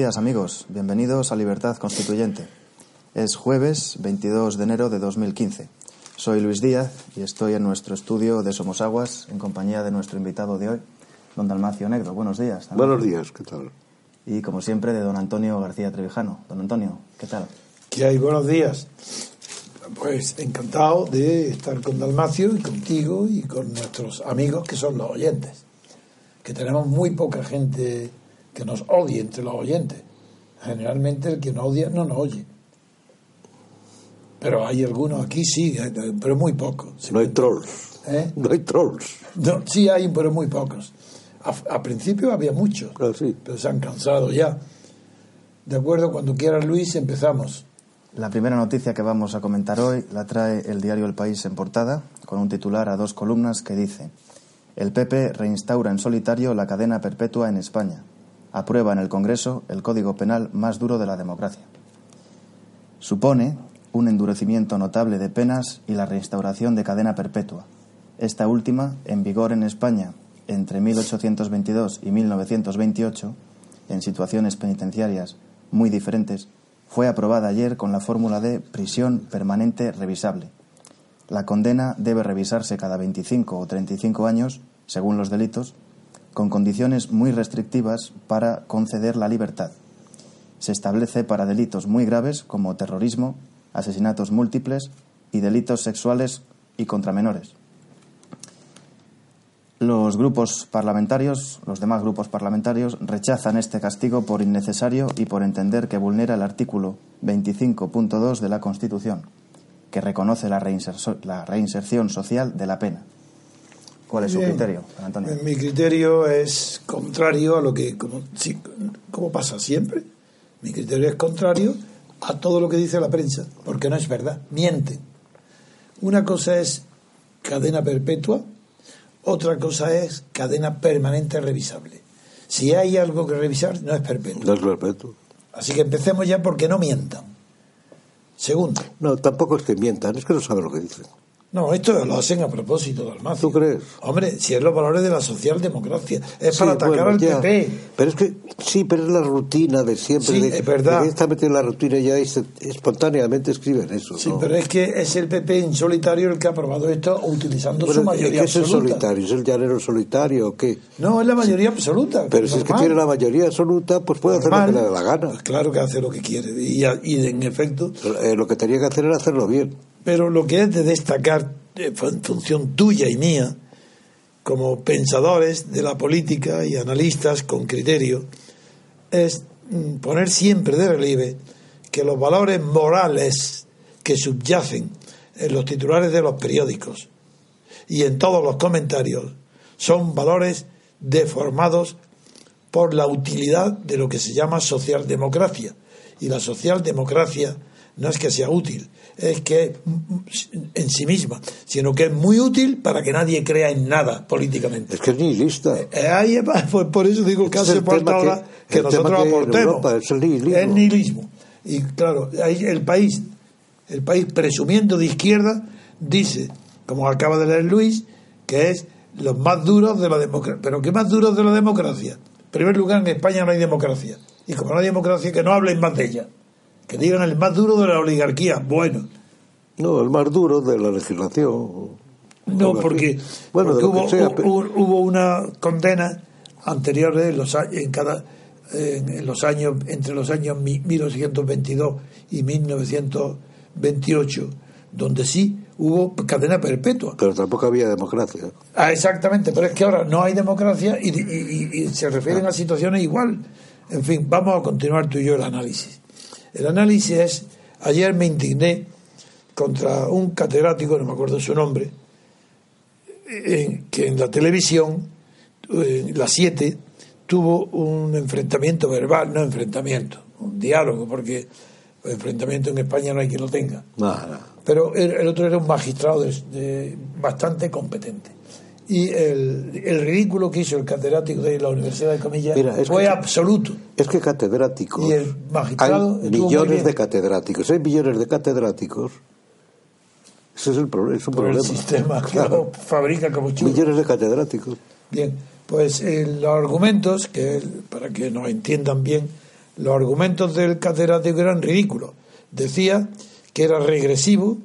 Buenos días amigos, bienvenidos a Libertad Constituyente. Es jueves 22 de enero de 2015. Soy Luis Díaz y estoy en nuestro estudio de Somosaguas en compañía de nuestro invitado de hoy, don Dalmacio Negro. Buenos días. Dalmacio. Buenos días, ¿qué tal? Y como siempre de don Antonio García Trevijano. Don Antonio, ¿qué tal? ¿Qué hay? Buenos días. Pues encantado de estar con Dalmacio y contigo y con nuestros amigos que son los oyentes. Que tenemos muy poca gente que nos odie entre los oyentes. Generalmente el que nos odia no nos oye. Pero hay algunos aquí, sí, pero muy pocos. No hay trolls. ¿Eh? No hay trolls. No, sí hay, pero muy pocos. A, a principio había muchos, Ah, sí. pero se han cansado ya. De acuerdo, cuando quieras Luis, empezamos. La primera noticia que vamos a comentar hoy la trae el diario El País en portada, con un titular a dos columnas que dice El PP reinstaura en solitario la cadena perpetua en España. Aprueba en el Congreso el Código Penal más duro de la democracia. Supone un endurecimiento notable de penas y la reinstauración de cadena perpetua. Esta última, en vigor en España entre 1822 y 1928, en situaciones penitenciarias muy diferentes, fue aprobada ayer con la fórmula de prisión permanente revisable. La condena debe revisarse cada 25 o 35 años, según los delitos, con condiciones muy restrictivas para conceder la libertad. Se establece para delitos muy graves como terrorismo, asesinatos múltiples y delitos sexuales y contra menores. Los grupos parlamentarios, los demás grupos parlamentarios, rechazan este castigo por innecesario y por entender que vulnera el artículo 25.2 de la Constitución, que reconoce la, reinserción social de la pena. ¿Cuál es su Bien. criterio, Antonio? Mi criterio es contrario a lo que, como, sí, como pasa siempre, mi criterio es contrario a todo lo que dice la prensa, porque no es verdad, mienten. Una cosa es cadena perpetua, otra cosa es cadena permanente revisable. Si hay algo que revisar, no es perpetua. No es respeto. Así que empecemos ya porque no mientan. Segundo, No, tampoco es que mientan, es que no saben lo que dicen. No, esto lo hacen a propósito del ¿Tú crees? Hombre, si es los valores de la socialdemocracia, es Sí, para atacar bueno, al ya. PP. Pero es que, sí, pero es la rutina de siempre. Sí, de, es verdad. que en la rutina y ya es- espontáneamente escriben eso. Sí, ¿no? pero es que es el PP en solitario el que ha aprobado esto utilizando Bueno, su mayoría ¿Qué es el absoluta. solitario? ¿Es el llanero solitario o qué? No, es la mayoría absoluta. Pero si es que tiene la mayoría absoluta, pues puede hacer lo que le dé la gana. Pues claro que hace lo que quiere. Y en efecto, Eh, lo que tenía que hacer era hacerlo bien. Pero lo que es de destacar, eh, en función tuya y mía, como pensadores de la política y analistas con criterio, es mm, poner siempre de relieve que los valores morales que subyacen en los titulares de los periódicos y en todos los comentarios son valores deformados por la utilidad de lo que se llama socialdemocracia. Y la socialdemocracia no es que sea útil, es que en sí misma, sino que es muy útil para que nadie crea en nada políticamente. Es que es nihilista. Eh, ahí es- pues por eso digo que Ese es hace falta que- ahora que, nosotros que en aportemos. Europa es el nihilismo. Es nihilismo. Y claro, ahí el país, el país presumiendo de izquierda, dice, como acaba de leer Luis, que es los más duros de la democracia. ¿Pero qué más duros de la democracia? En primer lugar, en España no hay democracia. Y como no hay democracia, que no hablen más de ella. Que digan el más duro de la oligarquía. Bueno, No, el más duro de la legislación. No, porque, Bueno, porque hubo, sea, hubo, hubo una condena anterior en los, en cada, en los años, entre los años mi- 1922 y 1928, donde sí hubo cadena perpetua. pero tampoco había democracia. Ah, exactamente, pero es que ahora no hay democracia y, y- y- y se refieren a situaciones igual. En fin, vamos a continuar tú y yo el análisis. El análisis es, ayer me indigné contra un catedrático, no me acuerdo su nombre, en- que en la televisión, en la 7, tuvo un enfrentamiento verbal, no enfrentamiento, un diálogo, porque enfrentamiento en España no hay quien lo tenga pero el, el otro era un magistrado de- de- bastante competente. Y el, el ridículo que hizo el catedrático de la Universidad de Comillas Mira, fue que- absoluto. Es que catedráticos. Y el magistrado Hay millones de catedráticos. Hay millones de catedráticos. Ese es el problema. Es un Por el problema. sistema que Claro. lo fabrica como chulo. Millones de catedráticos. Bien, pues eh, los argumentos, que para que nos entiendan bien los argumentos del catedrático eran ridículos. Decía que era regresivo,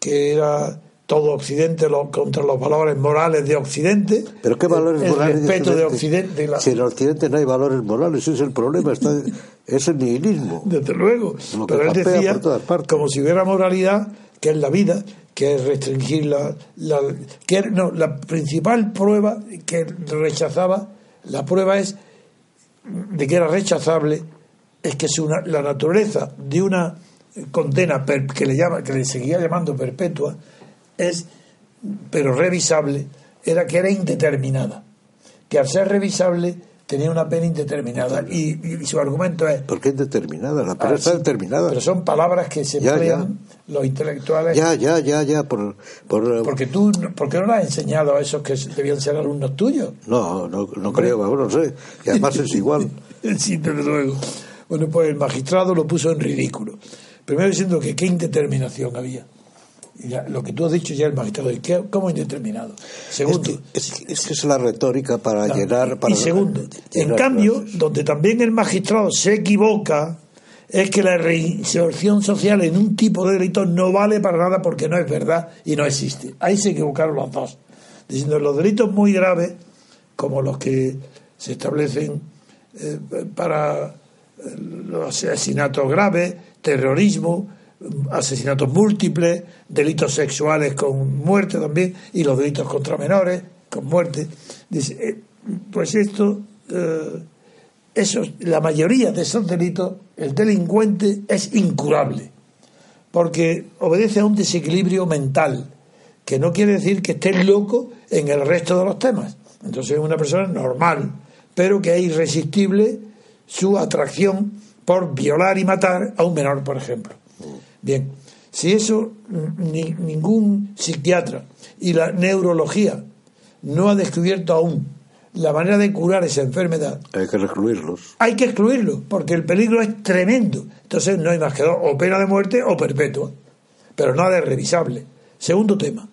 que era todo Occidente lo, contra los valores morales de Occidente. ¿Pero qué valores el morales respeto de Occidente. la- Si en Occidente no hay valores morales, ese es el problema, está, es el nihilismo. Desde luego. Pero él decía, como si hubiera moralidad, que es la vida, que es restringir la. la que no, la principal prueba que rechazaba, la prueba es de que era rechazable, es que si una- la naturaleza de una condena per- que le llama que le seguía llamando perpetua es pero revisable era que era indeterminada que al ser revisable tenía una pena indeterminada y, y su argumento es Porque es determinada, la pena Ah, está sí, determinada. Pero son palabras que se Ya, emplean los intelectuales. Ya, ya, ya, ya, por... por Porque tú, ¿por qué no lo has enseñado a esos que debían ser alumnos tuyos? no, no, no creo, bueno, no sé. Y además es igual. Sí, desde luego. Bueno, pues el magistrado lo puso en ridículo. Primero diciendo que qué indeterminación había. Ya, lo que tú has dicho ya el magistrado, ¿y qué- ¿cómo indeterminado? Segundo, Es que, es que es la retórica para llenar... Para y segundo, en cambio, donde también el magistrado se equivoca, es que la reinserción social en un tipo de delito no vale para nada porque no es verdad y no existe. Ahí se equivocaron los dos. Diciendo los delitos muy graves, como los que se establecen eh, para eh, los asesinatos graves, terrorismo, asesinatos múltiples, delitos sexuales con muerte también, y los delitos contra menores con muerte. Dice, eh, pues esto, eh, esos, la mayoría de esos delitos, el delincuente es incurable, porque obedece a un desequilibrio mental, que no quiere decir que esté loco en el resto de los temas. Entonces es una persona normal, pero que es irresistible su atracción por violar y matar a un menor, por ejemplo. Bien, si eso mm, ni- ningún psiquiatra y la neurología no ha descubierto aún la manera de curar esa enfermedad, Hay que recluirlos. hay que excluirlo, porque el peligro es tremendo. Entonces no hay más que dos, o pena de muerte o perpetua, pero nada es revisable. Segundo tema,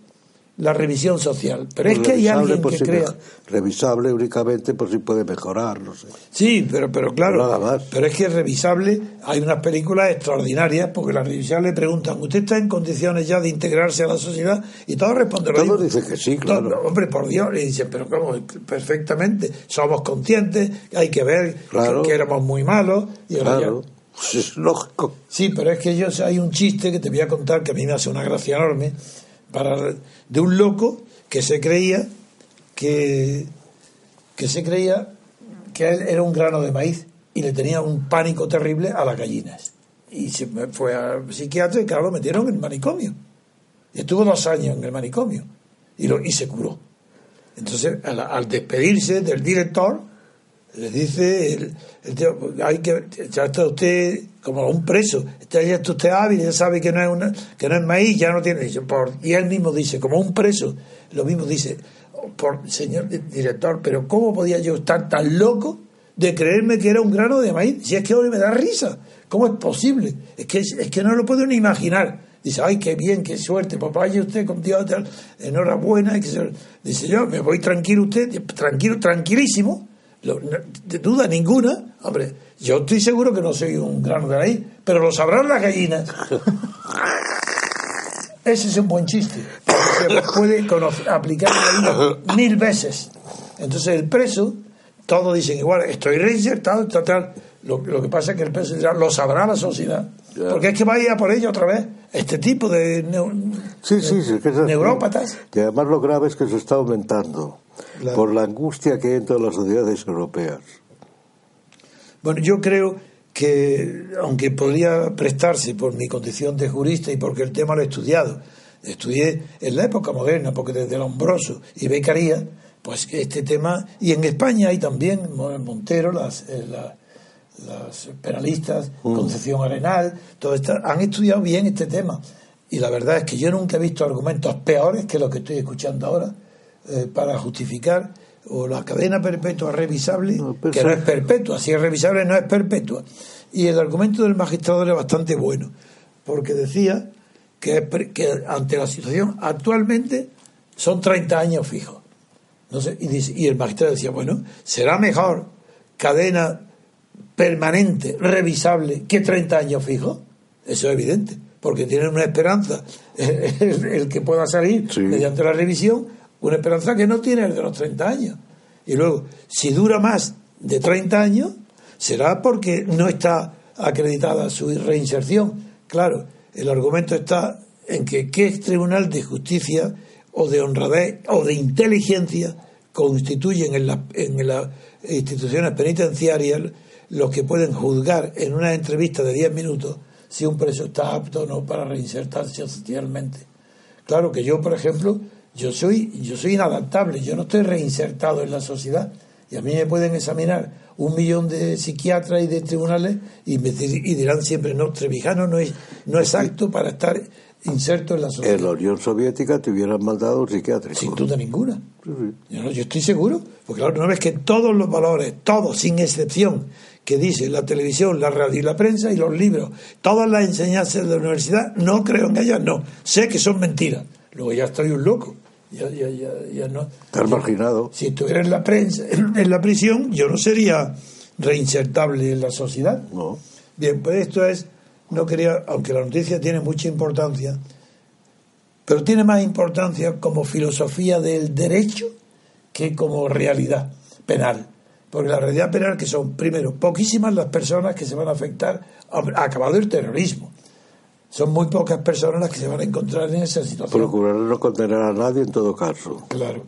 la revisión social. Pero es que hay alguien por que si crea... Revisable únicamente por si puede mejorar, no sé. Sí, pero, pero claro, Nada más. pero es que es revisable, hay unas películas extraordinarias, porque las revisables le preguntan, ¿usted está en condiciones ya de integrarse a la sociedad? Y todos responden Todos dicen que sí, claro. Hombre, por Dios, y dicen, pero ¿cómo? Perfectamente, somos conscientes, hay que ver Claro. que, que éramos muy malos. Y ya- Claro, es lógico. Sí, pero es que yo hay un chiste que te voy a contar que a mí me hace una gracia enorme para de un loco que se creía que que se creía que él era un grano de maíz y le tenía un pánico terrible a las gallinas. Y se fue al psiquiatra y claro lo metieron en el manicomio. Y estuvo dos años en el manicomio y lo y se curó. Entonces al despedirse del director le dice el, el tío, hay que ya está usted como un preso. Ya está usted hábil ya sabe que no es una, que no es maíz ya no tiene y él mismo dice como un preso lo mismo dice por señor di- director pero cómo podía yo estar tan loco de creerme que era un grano de maíz si es que ahora me da risa. Cómo es posible es que es, que no lo puedo ni imaginar dice ay qué bien qué suerte papá vaya usted con Dios enhorabuena y que se- dice yo me voy tranquilo usted tranquilo tranquilísimo lo- no- de duda ninguna, hombre, yo estoy seguro que no soy un grano de pero lo sabrán las gallinas. Ese es un buen chiste. Se puede conocer- aplicar en la vida mil veces. Entonces el preso, todos dicen igual, estoy reinsertado, tal, tal. Lo, lo que pasa es que el preso dirá, lo sabrá la sociedad. Porque es que va a ir a por ello otra vez. Este tipo de neu- Sí, sí, sí. que es así. neurópatas. Y además lo grave es que se está aumentando Claro. por la angustia que hay en todas las sociedades europeas. Bueno, yo creo que, aunque podría prestarse por mi condición de jurista y porque el tema lo he estudiado, estudié en la época moderna, porque desde Lombroso y Becaría, pues este tema, y en España hay también Mo- Montero, las, eh, las penalistas, Concepción Arenal, todo esto, han estudiado bien este tema. Y la verdad es que yo nunca he visto argumentos peores que los que estoy escuchando ahora eh, para justificar o la cadena perpetua revisable, No, que no es perpetua, si es revisable no es perpetua. Y el argumento del magistrado era bastante bueno, porque decía que, ante la situación actualmente son 30 años fijos. No sé, y, dice- y el magistrado decía, bueno, será mejor cadena permanente, revisable, que 30 años fijos. Eso es evidente, porque tienen una esperanza, el, el que pueda salir Sí. mediante la revisión, una esperanza que no tiene el de los 30 años. Y luego, si dura más de 30 años, será porque no está acreditada su reinserción. Claro, el argumento está en que qué tribunal de justicia o de honradez o de inteligencia constituyen en, la- en las instituciones penitenciarias los que pueden juzgar en una entrevista de 10 minutos si un preso está apto o no para reinsertarse socialmente. Claro que yo, por ejemplo, yo soy, yo soy inadaptable, yo no estoy reinsertado en la sociedad. Y a mí me pueden examinar un millón de psiquiatras y de tribunales y, me y dirán siempre, no, Trevijano no es, no es apto para estar inserto en la sociedad. En la Unión Soviética te hubieran mandado un psiquiátrico. Sin duda ninguna. Sí, sí. Yo, no- yo estoy seguro, porque claro, no ves que todos los valores, todos, sin excepción, que dice la televisión, la radio y la prensa y los libros, todas las enseñanzas de la universidad, no creo en ellas, no. Sé que son mentiras. Luego ya estoy un loco. Ya, ya, ya, ya no. Estás marginado. Si estuviera en la prensa, en la prisión, yo no sería reinsertable en la sociedad. No. Bien, pues esto es, no quería, aunque la noticia tiene mucha importancia, pero tiene más importancia como filosofía del derecho que como realidad penal. Porque la realidad penal que son, primero, poquísimas las personas que se van a afectar, ha acabado el terrorismo. Son muy pocas personas las que se van a encontrar en esa situación. Procurar no condenar a nadie en todo caso. Claro.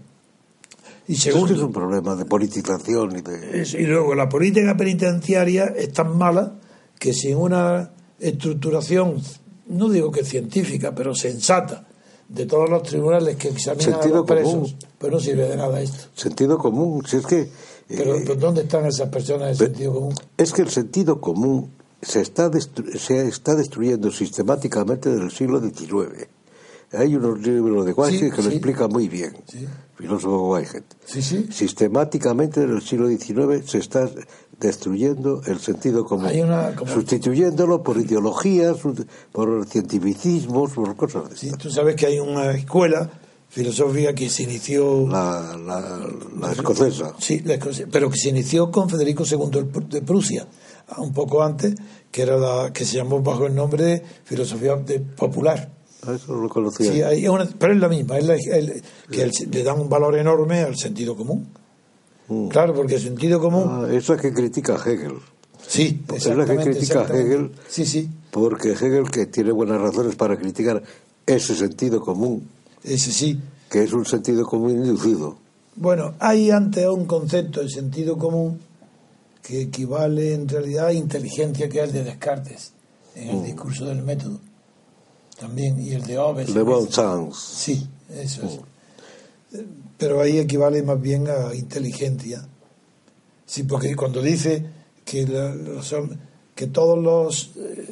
Y Eso es segundo, es un problema de politización y de... Es- y luego la política penitenciaria es tan mala que sin una estructuración, no digo que científica, pero sensata, de todos los tribunales que examinan a Sentido los presos, común. pues no sirve de nada esto. Sentido común. Si es que... Pero, eh, pero ¿dónde están esas personas de sentido común? Es que el sentido común se está, se está destruyendo sistemáticamente desde el siglo XIX. Hay unos libros de Sí, que lo sí. explican muy bien, Sí. filósofo sí. Sistemáticamente desde el siglo XIX se está destruyendo el sentido común, Hay una- como- sustituyéndolo por ideologías, por cientificismos, por cosas de Sí, estas. tú sabes que hay una escuela filosófica que se inició La, la, la escocesa. Sí, la escocia, pero que se inició con Federico II de Prusia, un poco antes, que era la que se llamó bajo el nombre de filosofía de- popular. Ah, Eso lo conocía. Sí, hay una- pero es la misma, es la- el- que el- le dan un valor enorme al sentido común. Claro, porque el sentido común, Ah, es la que critica a Hegel. sí, es la que critica a. Hegel. Sí, sí, Porque Hegel, que tiene buenas razones para criticar ese sentido común, ese sí. que es un sentido común inducido. Bueno, hay antes un concepto de sentido común que equivale en realidad a inteligencia, que es el de Descartes, en el discurso del método. También, y el de Hobbes. Le bon sens. Sí, eso es. Eh, Pero ahí equivale más bien a inteligencia. Sí, porque cuando dice que, los que todos los... eh,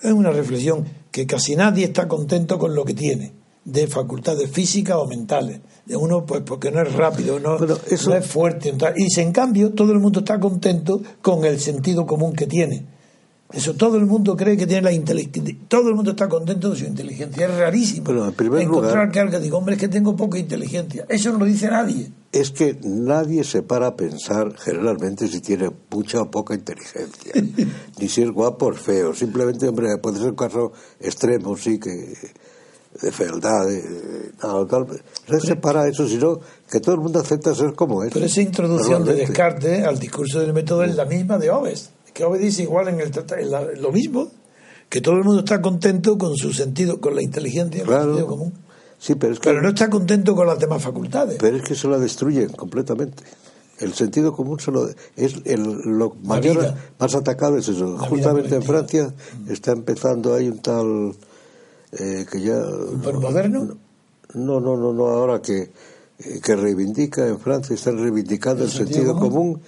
es una reflexión, que casi nadie está contento con lo que tiene, de facultades físicas o mentales. De uno, pues porque no es rápido, no, eso- no es fuerte. tal. Y si en cambio todo el mundo está contento con el sentido común que tiene. Eso todo el mundo cree que tiene la inteligencia. Todo el mundo está contento de su inteligencia. Es rarísimo. Bueno, en primer encontrar lugar- que alguien diga, hombre, es que tengo poca inteligencia. Eso no lo dice nadie. Es que nadie se para a pensar generalmente si tiene mucha o poca inteligencia, ni si es guapo o feo. Simplemente, hombre, puede ser un caso extremo, sí, que de fealdad, de, tal, tal. No se para eso, sino que todo el mundo acepta ser como es. Pero esa introducción de. Descartes al discurso del método es la misma de Hobbes. Que Hobbes dice igual en el en la- lo mismo, que todo el mundo está contento con su sentido, con la inteligencia, con el Claro. sentido común. Sí, pero es que Pero no está contento con las demás facultades. Pero es que se la destruyen completamente. El sentido común se lo, es el, lo mayor, más atacado es eso. Justamente en. Francia está empezando hay un tal eh, que ya ¿Pero moderno? no no no no ahora que eh, que reivindica en Francia están reivindicando el, sentido, común,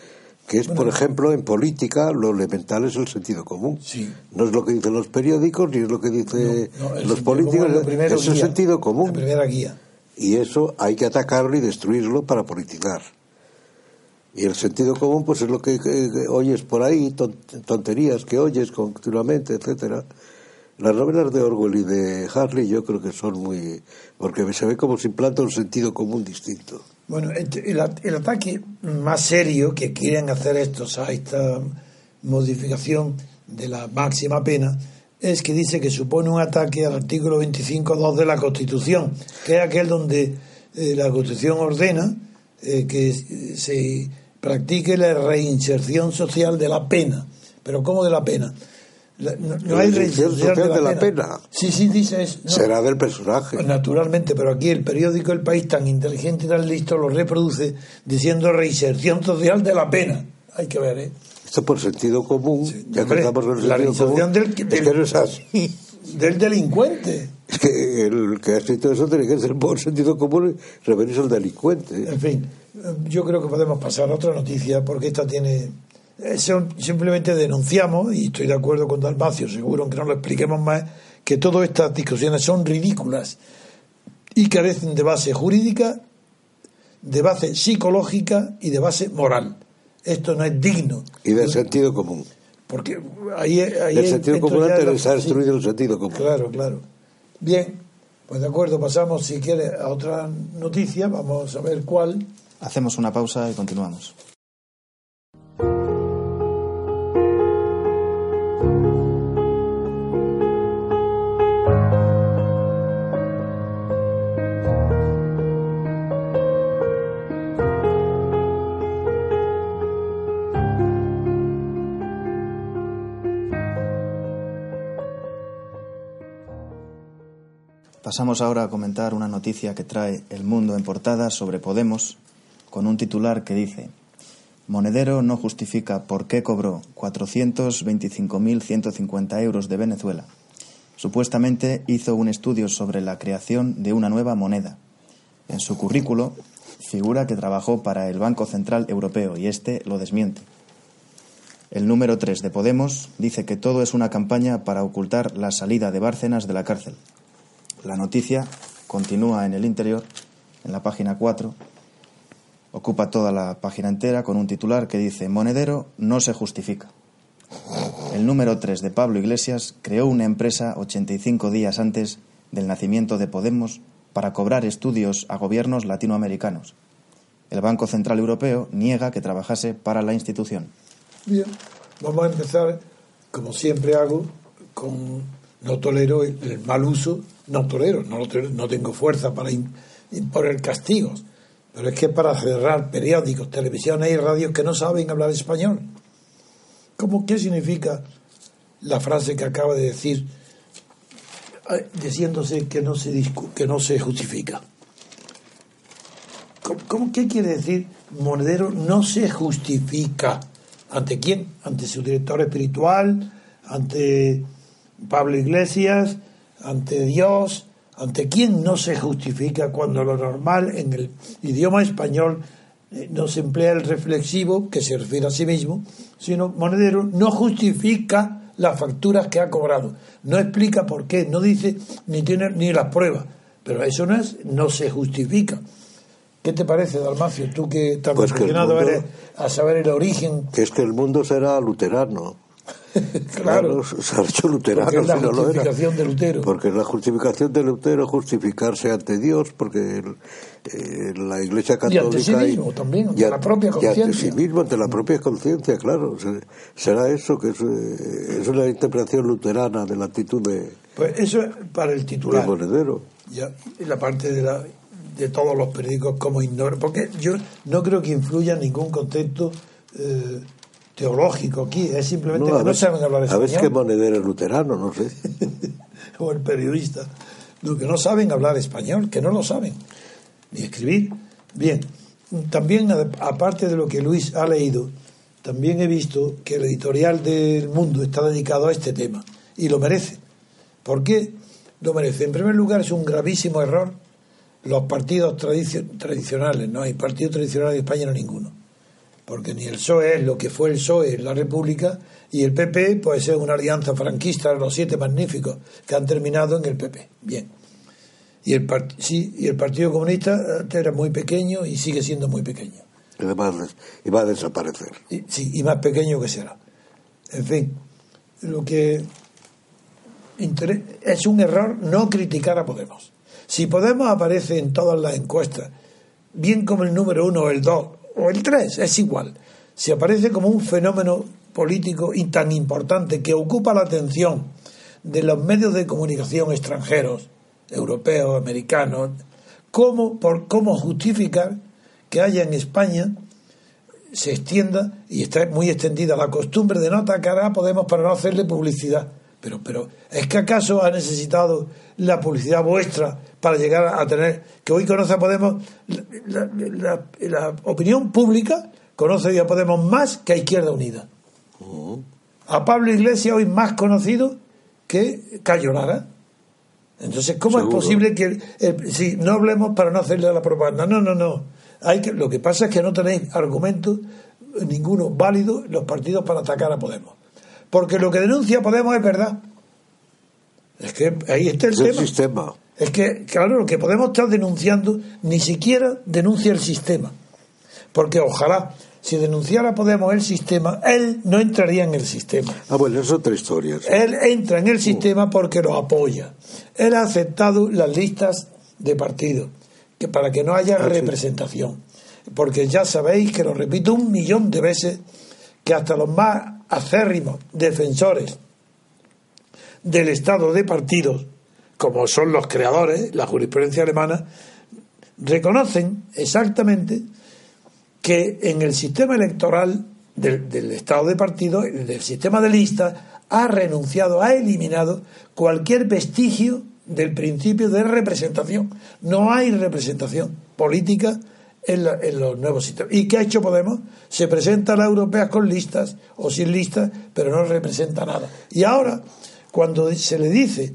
que es por ejemplo en política lo elemental es el sentido común Sí. no es lo que dicen los periódicos ni es lo que dicen No, el los políticos es el sentido común La primera guía. y eso hay que atacarlo y destruirlo para politizar. Y el sentido común, pues es lo que, que- que oyes por ahí, ton- tonterías que oyes continuamente, etcétera. Las novelas de Orwell y de Harley yo creo que son muy... porque se ve como se implanta un sentido común distinto. Bueno, el, el- el ataque más serio que quieren hacer estos a esta modificación de la máxima pena es que dice que supone un ataque al artículo 25.2 de la Constitución, que es aquel donde eh, la Constitución ordena eh, que se practique la reinserción social de la pena. ¿Pero cómo de la pena? No, hay reinserción social de la, pena. Sí, sí, dice eso. Será del personaje. Pues naturalmente, pero aquí el periódico El País, tan inteligente y tan listo, lo reproduce diciendo reinserción social de la pena. Hay que ver, ¿eh? Esto por sentido común, ya que estamos en el la reinserción del, del, del delincuente. Es que el que ha escrito eso tiene que ser por sentido común y referirse al delincuente. En fin, yo creo que podemos pasar a otra noticia porque esta tiene eso simplemente denunciamos, y estoy de acuerdo con Dalmacio, seguro que no lo expliquemos más, que todas estas discusiones son ridículas y carecen de base jurídica, de base psicológica y de base moral. Esto no es digno. Y del sentido común. Porque ahí, ahí el sentido común antes de destruido el sentido común. Claro, claro. Bien, pues de acuerdo, pasamos si quiere a otra noticia, vamos a ver cuál. Hacemos una pausa y continuamos. Pasamos ahora a comentar una noticia que trae El Mundo en portada sobre Podemos, con un titular que dice Monedero no justifica por qué cobró 425.150 euros de Venezuela. Supuestamente hizo un estudio sobre la creación de una nueva moneda. En su currículo figura que trabajó para el Banco Central Europeo y este lo desmiente. El número 3 de Podemos dice que todo es una campaña para ocultar la salida de Bárcenas de la cárcel. La noticia continúa en el interior, en la página 4. Ocupa toda la página entera con un titular que dice Monedero no se justifica. El número 3 de Pablo Iglesias creó una empresa 85 días antes del nacimiento de Podemos para cobrar estudios a gobiernos latinoamericanos. El Banco Central Europeo niega que trabajase para la institución. Bien, vamos a empezar, como siempre hago, con no tolero el, mal uso, no tolero, no, no tengo fuerza para imponer castigos, pero es que para cerrar periódicos, televisiones y radios que no saben hablar español. ¿Cómo, ¿Qué significa la frase que acaba de decir, eh, diciéndose que no se, que no se justifica? ¿Cómo, ¿Qué quiere decir Monedero no se justifica? ¿Ante quién? ¿Ante su director espiritual? ¿Ante Pablo Iglesias, ante Dios, ante quién no se justifica cuando lo normal en el idioma español eh, no se emplea el reflexivo, que se refiere a sí mismo, sino Monedero no justifica las facturas que ha cobrado, no explica por qué, no dice ni tiene ni las pruebas, pero eso no es, no se justifica. ¿Qué te parece, Dalmacio? Tú que estás pues eres a saber el origen. Que es que el mundo será luterano. claro, se ha hecho luterano. Porque es la justificación de Lutero. Porque la justificación de Lutero justificarse ante Dios, porque eh, la Iglesia Católica. Y ante sí mismo también, ante la propia conciencia. Y ante sí mismo, ante la propia conciencia, claro. Será eso, que es, eh, es, una interpretación luterana de la actitud de. Pues eso es para el titular. monedero. Ya, y la parte de la de todos los periódicos como ignoran, porque yo no creo que influya ningún concepto eh, teológico aquí, es simplemente que no saben hablar español. A veces que monedero luterano, no sé. o el periodista. Lo que no saben hablar español, que no lo saben, ni escribir. Bien, también aparte de lo que Luis ha leído, también he visto que el editorial del Mundo está dedicado a este tema y lo merece. ¿Por qué lo merece? En primer lugar, es un gravísimo error los partidos tradicionales, no hay partido tradicional de España, no ninguno porque ni el PSOE es lo que fue el PSOE en la República y el PP puede ser una alianza franquista de los siete magníficos que han terminado en el PP. Bien. Y el, sí, y el Partido Comunista era muy pequeño y sigue siendo muy pequeño. Y, y va a desaparecer. sí, y más pequeño que será. En fin, lo que es un error no criticar a Podemos. Si Podemos aparece en todas las encuestas, bien como el número uno o el dos, o el 3, es igual. Si aparece como un fenómeno político y tan importante que ocupa la atención de los medios de comunicación extranjeros, europeos, americanos, ¿cómo, por, cómo justificar que haya en España se extienda y está muy extendida la costumbre de no atacar a Podemos para no hacerle publicidad. Pero, pero, ¿es que acaso ha necesitado la publicidad vuestra para llegar a tener, que hoy conoce a Podemos, la, opinión pública conoce a Podemos más que a Izquierda Unida? Oh. A Pablo Iglesias hoy más conocido que Cayo Lara. Entonces, ¿cómo es posible que si no hablemos para no hacerle la propaganda? No, no, no. Hay que, lo que pasa es que no tenéis argumentos ninguno válido los partidos para atacar a Podemos. Porque lo que denuncia Podemos es verdad. Es que ahí está el, tema. sistema. Es que, claro, lo que Podemos estar denunciando ni siquiera denuncia el sistema. Porque ojalá, si denunciara Podemos el sistema, él no entraría en el sistema. Ah, bueno, es otra historia. Él entra en el sistema porque lo apoya. Él ha aceptado las listas de partidos que para que no haya ah, representación. Porque ya sabéis que lo repito un millón de veces que hasta los más acérrimos defensores del Estado de partidos, como son los creadores, la jurisprudencia alemana, reconocen exactamente que en el sistema electoral del, Estado de partidos, del sistema de listas, ha renunciado, ha eliminado cualquier vestigio del principio de representación. No hay representación política en, los nuevos sistemas. ¿Y qué ha hecho Podemos? Se presenta a las europeas con listas o sin listas, pero no representa nada. Y ahora, cuando se le dice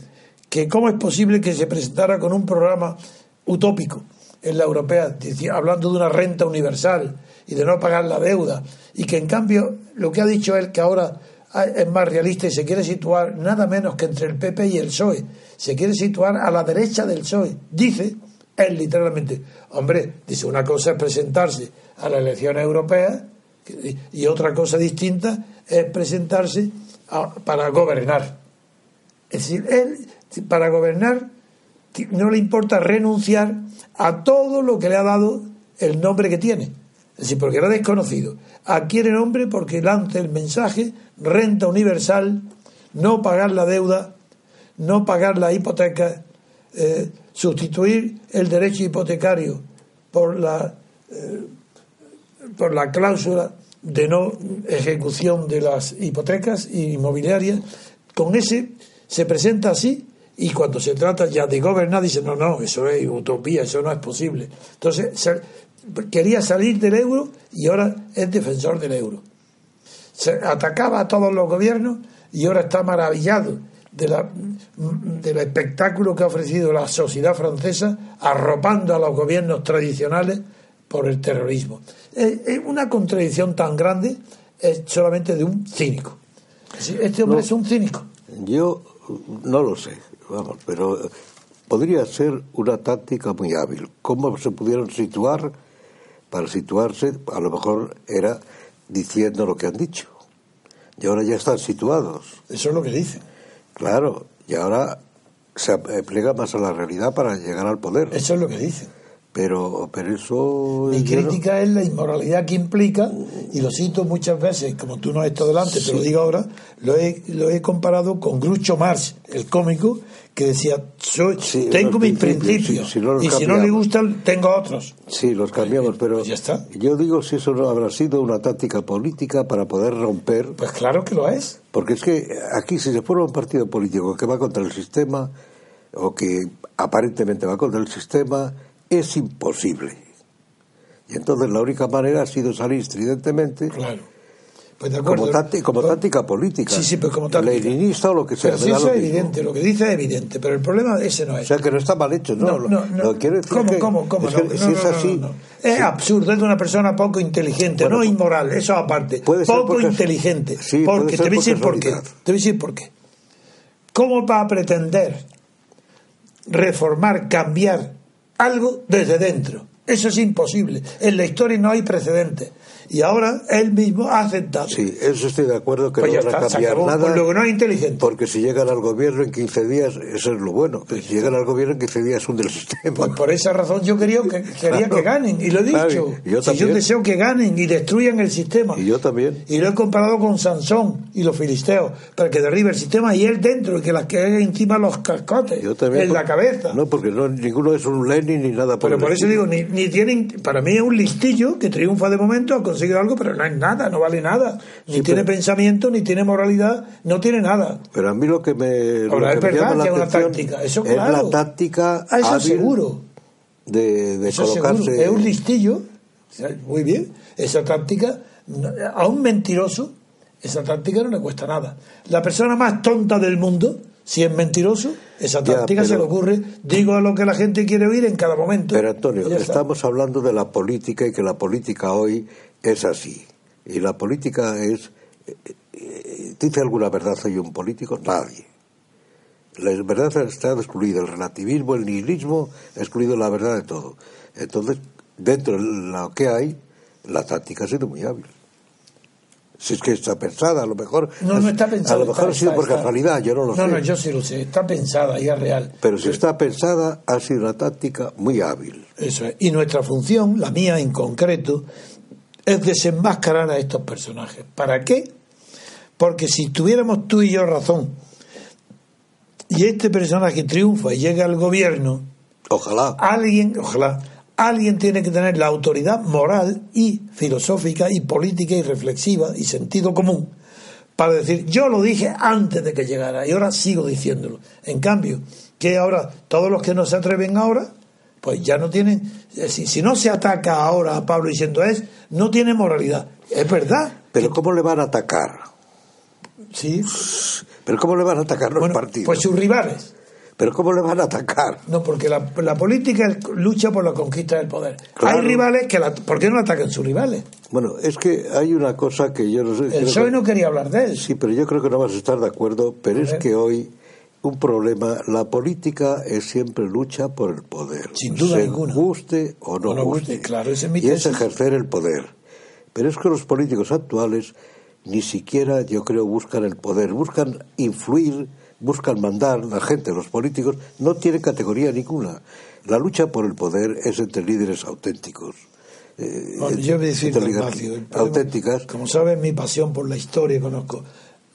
que cómo es posible que se presentara con un programa utópico en la europea, hablando de una renta universal y de no pagar la deuda, y que en cambio lo que ha dicho él que ahora es más realista y se quiere situar nada menos que entre el PP y el PSOE. Se quiere situar a la derecha del PSOE. Dice, él literalmente, hombre, dice, una cosa es presentarse a las elecciones europeas y otra cosa distinta es presentarse para gobernar. Es decir, él, para gobernar, no le importa renunciar a todo lo que le ha dado el nombre que tiene. Es decir, porque era desconocido. Adquiere nombre porque lanza el mensaje renta universal, no pagar la deuda, no pagar la hipoteca, eh, sustituir el derecho hipotecario por la, eh, por la cláusula de no ejecución de las hipotecas inmobiliarias, con ese se presenta así y cuando se trata ya de gobernar dice no, no, eso es utopía, eso no es posible. Entonces quería salir del euro y ahora es defensor del euro se atacaba a todos los gobiernos y ahora está maravillado de la, del espectáculo que ha ofrecido la sociedad francesa arropando a los gobiernos tradicionales por el terrorismo. Es, una contradicción tan grande es solamente de un cínico. Este hombre es un cínico. Yo no lo sé, vamos, pero podría ser una táctica muy hábil. ¿Cómo se pudieron situar? Para situarse, a lo mejor era diciendo lo que han dicho. Y ahora ya están situados. Eso es lo que dicen. Claro, y ahora se plega más a la realidad para llegar al poder. Eso es lo que dicen. Pero, pero eso... Mi crítica es la inmoralidad que implica, y lo cito muchas veces, como tú no has estado delante, te lo digo ahora, lo he, lo he comparado con Groucho Marx, el cómico, que decía, soy, tengo mis principios, y si no le gustan, tengo otros. Sí, los cambiamos, pero ya está. yo digo si eso no habrá sido una táctica política para poder romper... Pues claro que lo es. Porque es que aquí si se forma un partido político que va contra el sistema, o que aparentemente va contra el sistema es imposible. Y entonces la única manera ha sido salir estridentemente. Claro. Pues como, como táctica política. Sí, sí, pero como táctica. Leninista o lo que sea. sí, eso es evidente, lo que dice es evidente, pero el problema ese no es. O sea, que no está mal hecho, ¿no? No, no, no. decir ¿Cómo, que, cómo, cómo? Es, que, si es así. Es absurdo, es de una persona poco inteligente, no inmoral, eso aparte. Poco inteligente. Sí, porque te voy a decir por qué. Te voy a decir por qué. ¿Cómo va a pretender reformar, cambiar algo desde dentro. Eso es imposible. En la historia no hay precedentes. Y ahora él mismo ha aceptado. Sí, eso estoy de acuerdo que Pues no van a cambiar nada. Pues luego no es inteligente. Porque si llegan al gobierno en 15 días, eso es lo bueno. Si llegan al gobierno en 15 días, hunde el sistema. Pues por esa razón yo quería que, quería Claro. que ganen, y lo he Claro, dicho. y yo Si yo también. deseo que ganen y destruyan el sistema. Y yo también. Y lo he comparado con Sansón y los filisteos, para que derribe el sistema y él dentro, y que las que haga encima los cascotes Yo también. en la por- cabeza. No, porque no, ninguno es un Lenin ni nada por Pero el por eso digo, ni, ni tienen, para mí es un listillo que triunfa de momento, ha conseguido algo, pero no es nada, no vale nada. Ni Sí, tiene pero- pensamiento, ni tiene moralidad, no tiene nada. Pero a mí lo que me, Ahora, es verdad que es una táctica, eso es claro. la táctica Ah, eso seguro. de, de Eso seguro. colocarse. Es un listillo, muy bien. Esa táctica, a un mentiroso, esa táctica no le cuesta nada. La persona más tonta del mundo, si es mentiroso, esa táctica se le ocurre, digo lo que la gente quiere oír en cada momento. Pero Antonio, estamos hablando de la política y que la política hoy es así. Y la política es. eh, eh, ¿Dice alguna verdad hoy un político? Nadie. La verdad está excluida. El relativismo, el nihilismo ha excluido la verdad de todo. Entonces, dentro de lo que hay, la táctica ha sido muy hábil. Si es que está pensada, a lo mejor. No, no está pensada. A lo mejor está- ha sido está- por está- casualidad, yo no lo No, sé. no, yo sí lo sé. Está pensada y es real. Pero si está pensada, ha sido una táctica muy hábil. Eso es. Y nuestra función, la mía en concreto, es desenmascarar a estos personajes. ¿Para qué? Porque si tuviéramos tú y yo razón, y este personaje triunfa y llega al gobierno, Ojalá. alguien, ojalá, alguien tiene que tener la autoridad moral y filosófica y política y reflexiva y sentido común para decir, yo lo dije antes de que llegara y ahora sigo diciéndolo. En cambio, que ahora todos los que no se atreven ahora, pues ya no tienen, eh, si, si no se ataca ahora a Pablo diciendo es, no tiene moralidad. Es verdad. Pero ¿cómo le van a atacar? Sí. ¿Pero cómo le van a atacar los Bueno, partidos? pues sus rivales. ¿Pero cómo le van a atacar? No, porque la, la política lucha por la conquista del poder. Claro. Hay rivales que la, ¿por qué no atacan sus rivales? Bueno, es que hay una cosa que yo no sé. El PSOE que- no quería hablar de él. Sí, pero yo creo que no vas a estar de acuerdo, pero es que hoy un problema, la política es siempre lucha por el poder. Sin duda se ninguna. guste o no, O no guste. guste, claro, esa es mi y es ejercer el poder. Pero es que los políticos actuales ni siquiera, yo creo, buscan el poder, buscan influir, buscan mandar. La gente, los políticos, no tienen categoría ninguna. La lucha por el poder es entre líderes auténticos. eh, Bueno, yo voy a decir, Ignacio, auténticas. Como sabes, mi pasión por la historia conozco.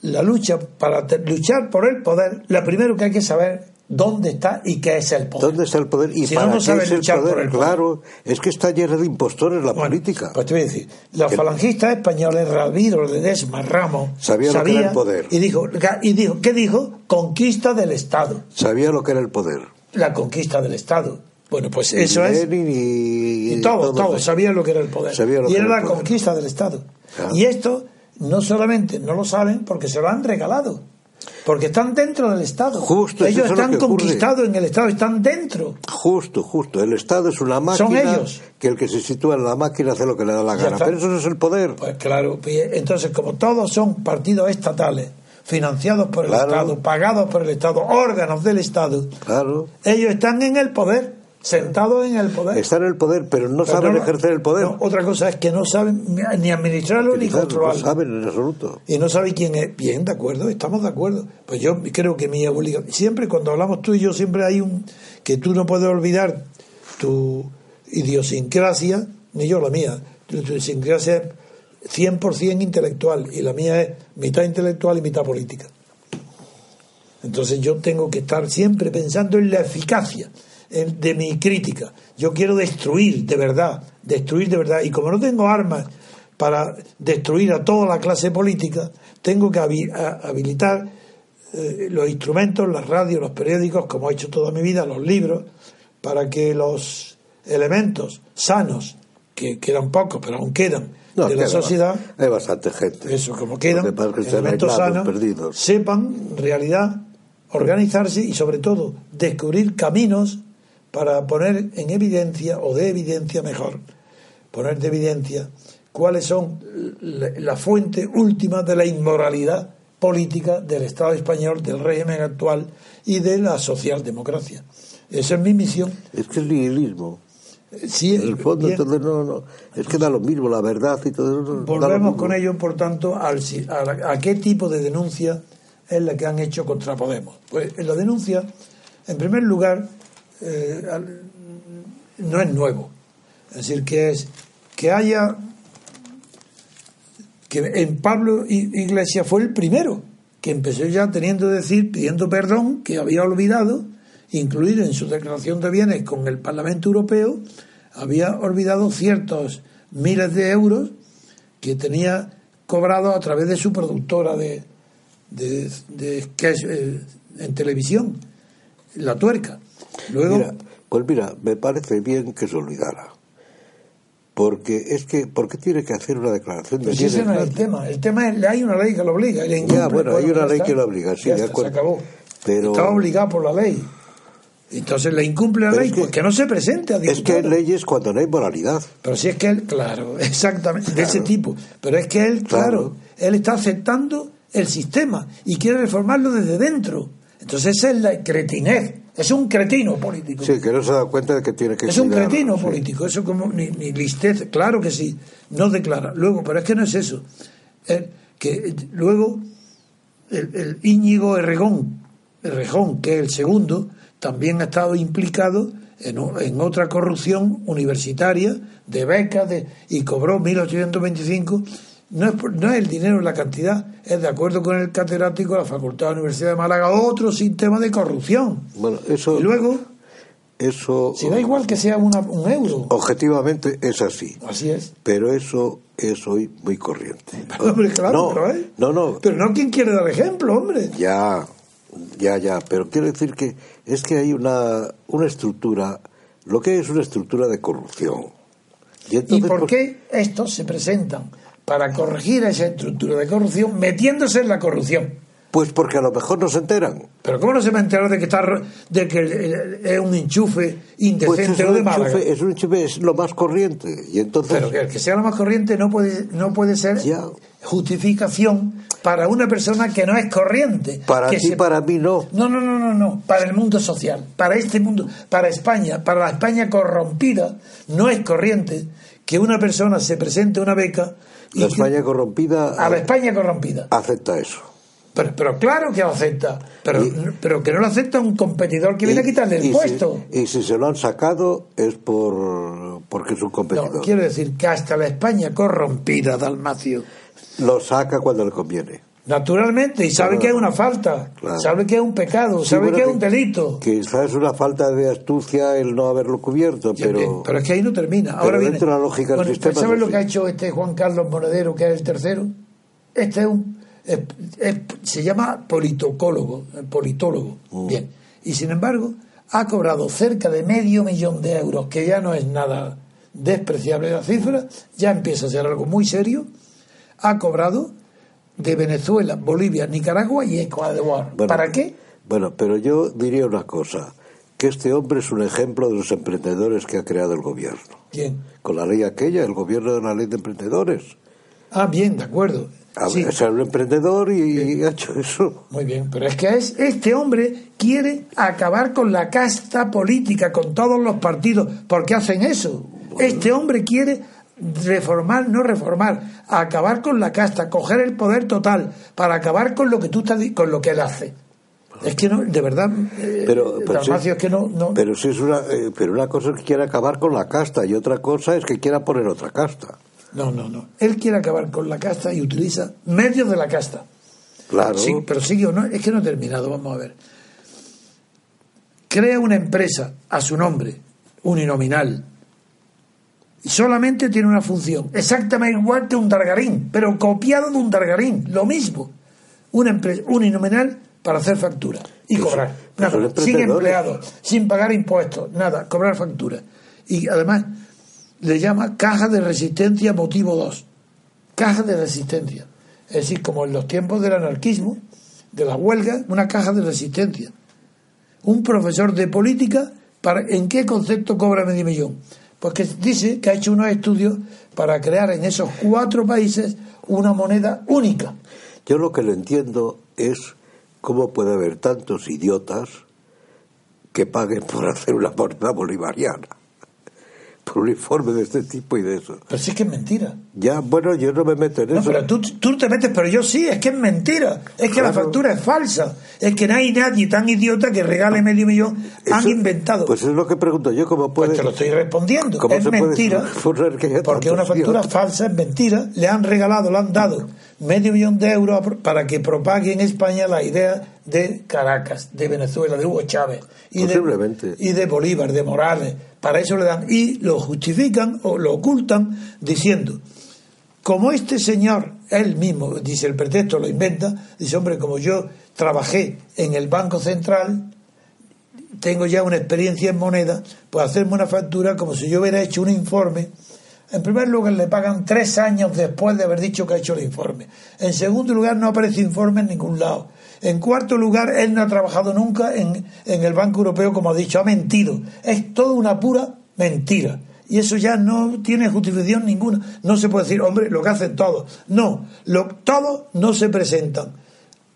La lucha, para luchar por el poder, lo primero que hay que saber dónde está y qué es el poder. ¿Dónde está el poder? ¿Y Si para no, no qué es el luchar poder? por el poder. Claro, es que está llena de impostores la Bueno, política. Pues te voy a decir, los falangistas españoles, Ramiro Ledesma Ramos, Sabía lo que era el poder. Y dijo, y dijo, ¿qué dijo? Conquista del Estado. Sabía lo que era el poder. La conquista del Estado. Bueno, pues eso es. Lenin y, Y todos, todos todos sabían lo que era el poder. Y era era la poder. conquista del Estado. Claro. Y esto no solamente no lo saben porque se lo han regalado. Porque están dentro del Estado. Justo, ellos es lo están conquistados en el Estado, están dentro. Justo, justo. El Estado es una máquina ellos. que el que se sitúa en la máquina hace lo que le da la gana. Pero eso no es el poder. Pues claro, entonces como todos son partidos estatales, financiados por el Claro. Estado, pagados por el Estado, órganos del Estado, Claro. ellos están en el poder, sentados en el poder. Están en el poder, pero no Pero saben no- ejercer el poder. no, otra cosa es que no saben ni administrarlo ni controlarlo. No saben en absoluto. y no sabe quién es. Bien, de acuerdo, estamos de acuerdo. Pues yo creo que mi obligación, siempre cuando hablamos tú y yo, siempre hay un que tú no puedes olvidar tu idiosincrasia, ni yo la mía. Tu, tu idiosincrasia es 100% intelectual y la mía es mitad intelectual y mitad política. Entonces yo tengo que estar siempre pensando en la eficacia de mi crítica. Yo quiero destruir de verdad, destruir de verdad. Y como no tengo armas para destruir a toda la clase política, tengo que habilitar eh, los instrumentos, las radios, los periódicos, como he hecho toda mi vida, los libros, para que los elementos sanos, que quedan pocos, pero aún quedan, No, de la queda- sociedad, Hay bastante gente. eso, como quedan que que elementos sanos, perdidos. sepan en realidad organizarse y sobre todo descubrir caminos para poner en evidencia o de evidencia mejor, poner de evidencia cuáles son la, fuente última de la inmoralidad política del Estado español, del régimen actual y de la socialdemocracia. Esa es mi misión. Es que el nihilismo Sí, En el fondo, bien. entonces no, no. Es que da lo mismo la verdad y todo eso. Volvemos con ello, por tanto, al, a, la- a qué tipo de denuncia es la que han hecho contra Podemos. Pues en la denuncia, en primer lugar, eh, no es nuevo. Es decir, que es que haya que en Pablo Iglesias fue el primero que empezó ya teniendo decir, pidiendo perdón, que había olvidado incluir en su declaración de bienes con el Parlamento Europeo, había olvidado ciertos miles de euros que tenía cobrado a través de su productora de, de, de sketch, eh, en televisión, La Tuerca. Luego, Mira, pues mira, me parece bien que se olvidara. Porque es que, ¿por qué tiene que hacer una declaración de pues ese no es el tema. El tema es, hay una ley que lo obliga. y Ya, bueno, hay ya una ley está. que lo obliga, sí, Ya de está, acuerdo. Se acabó. Pero- Está obligado por la ley. Entonces le incumple la Pero ley, es que- pues que no se presente a Es que diputado. hay leyes cuando no hay moralidad. Pero si es que él, claro, exactamente, de ese tipo. Pero es que él, claro, Claro. él está aceptando el sistema y quiere reformarlo desde dentro. Entonces esa es la cretinez. Es un cretino político. Sí, que no se da cuenta de que tiene que es un cuidar, cretino sí. político. Eso como ni, ni listez. Claro que sí. No declara. Luego, pero es que no es eso. Eh, que luego el, el Íñigo Erregón, Errejón, que es el segundo, también ha estado implicado en, en otra corrupción universitaria de becas de, y cobró 1.825. No es, por- no es el dinero, la cantidad, es de acuerdo con el catedrático de la Facultad de la Universidad de Málaga, otro sistema de corrupción. Bueno, eso, Y luego, eso si da igual que sea una- un euro, objetivamente es así. así es. Pero eso es hoy muy corriente. Hombre, claro, no, pero, ¿eh? no, no, Pero no quien quiere dar ejemplo, hombre. ya, ya, ya. Pero quiero decir que es que hay una, una estructura, lo que es una estructura de corrupción. Y, ¿Y entonces, por pues, qué estos se presentan para corregir esa estructura de corrupción metiéndose en la corrupción? Pues porque a lo mejor no se enteran. Pero ¿cómo no se va a enterar de que está de que eh, es un enchufe Pues indecente es o de enchufe, es un enchufe, es lo más corriente. Y entonces, Pero que el que sea lo más corriente no puede no puede ser Ya. justificación para una persona que no es corriente. para ti, se- para mí no. No, no, no, no, no. Para el mundo social, para este mundo, para España, para la España corrompida, no es corriente que una persona se presente a una beca La España corrompida a la España corrompida. acepta eso. Pero, pero claro que lo acepta, pero, Y- pero que no lo acepta un competidor que viene a quitarle el y puesto. Si, y si se lo han sacado es por porque es un competidor. No, quiero decir que hasta la España corrompida, Dalmacio, Lo saca cuando le conviene. Naturalmente, y sabe Claro. que es una falta, Claro. sabe que es un pecado, Sí, sabe bueno, que es un delito. Quizás es una falta de astucia el no haberlo cubierto, Bien, bien, pero, pero es que ahí no termina. Ahora pero viene. la lógica del Bueno, sistema ¿Sabes es lo que ha hecho este Juan Carlos Monedero, que es el tercero? Este es un. es- es- se llama politocólogo, eh, politólogo. Mm. Bien. Y sin embargo, ha cobrado cerca de medio millón de euros, que ya no es nada despreciable la cifra, ya empieza a ser algo muy serio. Ha cobrado de Venezuela, Bolivia, Nicaragua y Ecuador. Bueno, ¿Para qué? Bueno, pero yo diría una cosa, que este hombre es un ejemplo de los emprendedores que ha creado el gobierno. Bien. Con la ley aquella, el gobierno de una ley de emprendedores. Ah, bien, de acuerdo. A Sí. ser un emprendedor y, y ha hecho eso. Muy bien, pero es que es, este hombre quiere acabar con la casta política, con todos los partidos. ¿Por qué hacen eso? Este hombre quiere reformar, no reformar, acabar con la casta, coger el poder total para acabar con lo que tú estás, con lo que él hace. Es que no, de verdad, eh, Pero, pero, sí- Dalmacio, es que no, no- pero es una, eh, pero una cosa es que quiera acabar con la casta y otra cosa es que quiera poner otra casta. no, no, no. Él quiere acabar con la casta y utiliza medios de la casta. Claro. Sí, pero sigue o no, es que no he terminado, vamos a ver. Crea una empresa a su nombre, uninominal, solamente tiene una función, exactamente igual que un dargarín, pero copiado de un dargarín, lo mismo. Una empresa uninominal para hacer factura y cobrar. son Nada, sin empleados, sin pagar impuestos, nada, cobrar factura. Y además le llama caja de resistencia motivo 2. Caja de resistencia. Es decir, como en los tiempos del anarquismo, de la huelga, una caja de resistencia. Un profesor de política, para, ¿en qué concepto cobra medio millón? Pues que dice que ha hecho unos estudios para crear en esos cuatro países una moneda única. Yo lo que le entiendo es cómo puede haber tantos idiotas que paguen por hacer una moneda bolivariana. Por un informe de este tipo y de eso. Pero sí es que es mentira. Ya, bueno, yo no me meto en No, eso. pero tú, tú te metes, pero yo sí, es que es mentira. Es que la factura es falsa. Es que no hay nadie tan idiota que regale medio millón. Han inventado. Pues es lo que pregunto yo, ¿cómo Pues puede...? te lo estoy respondiendo. ¿Cómo Es se mentira. que Porque una factura falsa es mentira. Le han regalado, le han dado medio millón de euros para que propague en España la idea de Caracas, de Venezuela, de Hugo Chávez y de, y de Bolívar, de Morales. Para eso le dan. Y lo justifican o lo ocultan diciendo. Como este señor, él mismo, dice el pretexto, lo inventa, dice, hombre, como yo trabajé en el Banco Central, tengo ya una experiencia en moneda, pues hacerme una factura como si yo hubiera hecho un informe. En primer lugar, le pagan tres años después de haber dicho que ha hecho el informe. En segundo lugar, no aparece informe en ningún lado. En cuarto lugar, él no ha trabajado nunca en, en el Banco Europeo, como ha dicho, ha mentido. Es toda una pura mentira. Y eso ya no tiene justificación ninguna. No se puede decir, hombre, lo que hacen todos. No, lo, todos no se presentan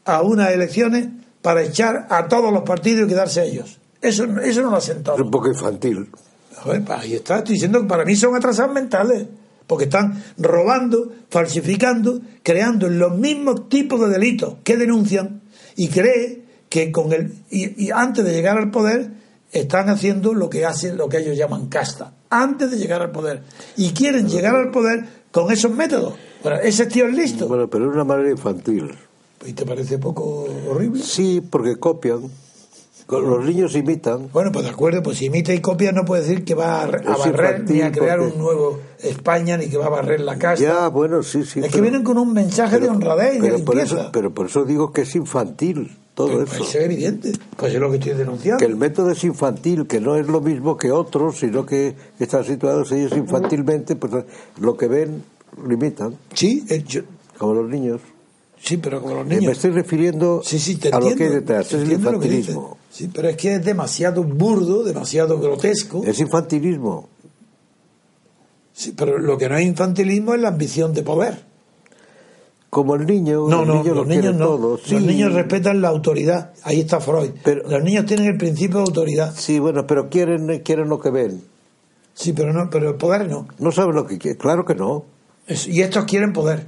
a unas elecciones para echar a todos los partidos y quedarse a ellos. Eso, eso no lo hacen Es todos. un poco infantil. Joder, ahí está, estoy diciendo que para mí son atrasados mentales, porque están robando, falsificando, creando los mismos tipos de delitos que denuncian y cree que con el y, y antes de llegar al poder están haciendo lo que hacen lo que ellos llaman casta, antes de llegar al poder y quieren llegar al poder con esos métodos. Bueno, ese tío es listo. Bueno, pero es una manera infantil. ¿Y te parece poco horrible? Sí, porque copian. Los niños imitan. Bueno, pues de acuerdo, pues si imita y copia no puede decir que va a, a barrer ni a crear porque- un nuevo España ni que va a barrer la casa. Ya, bueno, sí, sí. es que pero- vienen con un mensaje de honradez y de pero por, limpieza. eso, pero por eso digo que es infantil todo Pero, eso. pues, es evidente. Pues es lo que estoy denunciando. Que el método es infantil, que no es lo mismo que otros, sino que están situados ellos infantilmente, pues lo que ven lo imitan, Sí, eh, yo- como los niños. Sí, pero como los Eh, Me niños. estoy refiriendo Sí, sí, te a lo entiendo. que hay detrás, es el entiendo infantilismo. Sí, pero es que es demasiado burdo, demasiado grotesco. Es infantilismo. Sí, pero lo que no es infantilismo es la ambición de poder. Como el niño, No, el no, niño los lo niños no. todo. Sí, Los niños respetan la autoridad. Ahí está Freud. Pero- los niños tienen el principio de autoridad. Sí, bueno, pero quieren, quieren lo que ven. Sí, pero no, pero el poder no. No saben lo que quieren. Claro que no. Es- y estos quieren poder.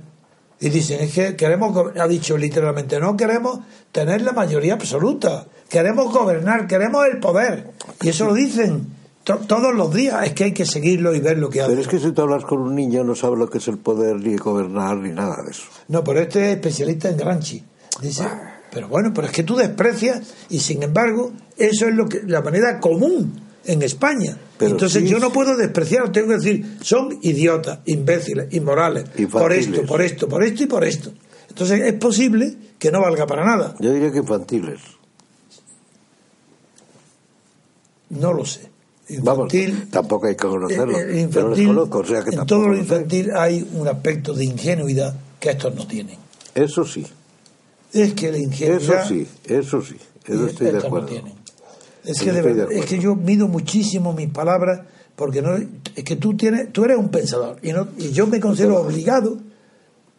Y dicen, es que queremos, ha dicho literalmente, no queremos tener la mayoría absoluta, queremos gobernar, queremos el poder. Y eso lo dicen to- todos los días, es que hay que seguirlo y ver lo que Pero hacen. es que si tú hablas con un niño no sabe lo que es el poder, ni gobernar, ni nada de eso. No, pero este es especialista en Granchi. Dice, pero bueno, pero es que tú desprecias y sin embargo, eso es lo que la manera común en España. Pero Entonces sí, yo no puedo despreciar, tengo que decir, son idiotas, imbéciles, inmorales, por esto, por esto, por esto y por esto. Entonces es posible que no valga para nada. Yo diría que infantiles. No lo sé. Vamos, Infantil, tampoco hay que conocerlo. eh, eh, pero infantil, conozco, o sea que en todo lo infantil hay un aspecto de ingenuidad que estos no tienen. Eso sí, Es que la eso ingenuidad sí, eso sí, eso estoy de no acuerdo. tienen. Es que de estoy de verdad, es que yo mido muchísimo mis palabras porque no es que tú tienes tú eres un pensador y no y yo me considero obligado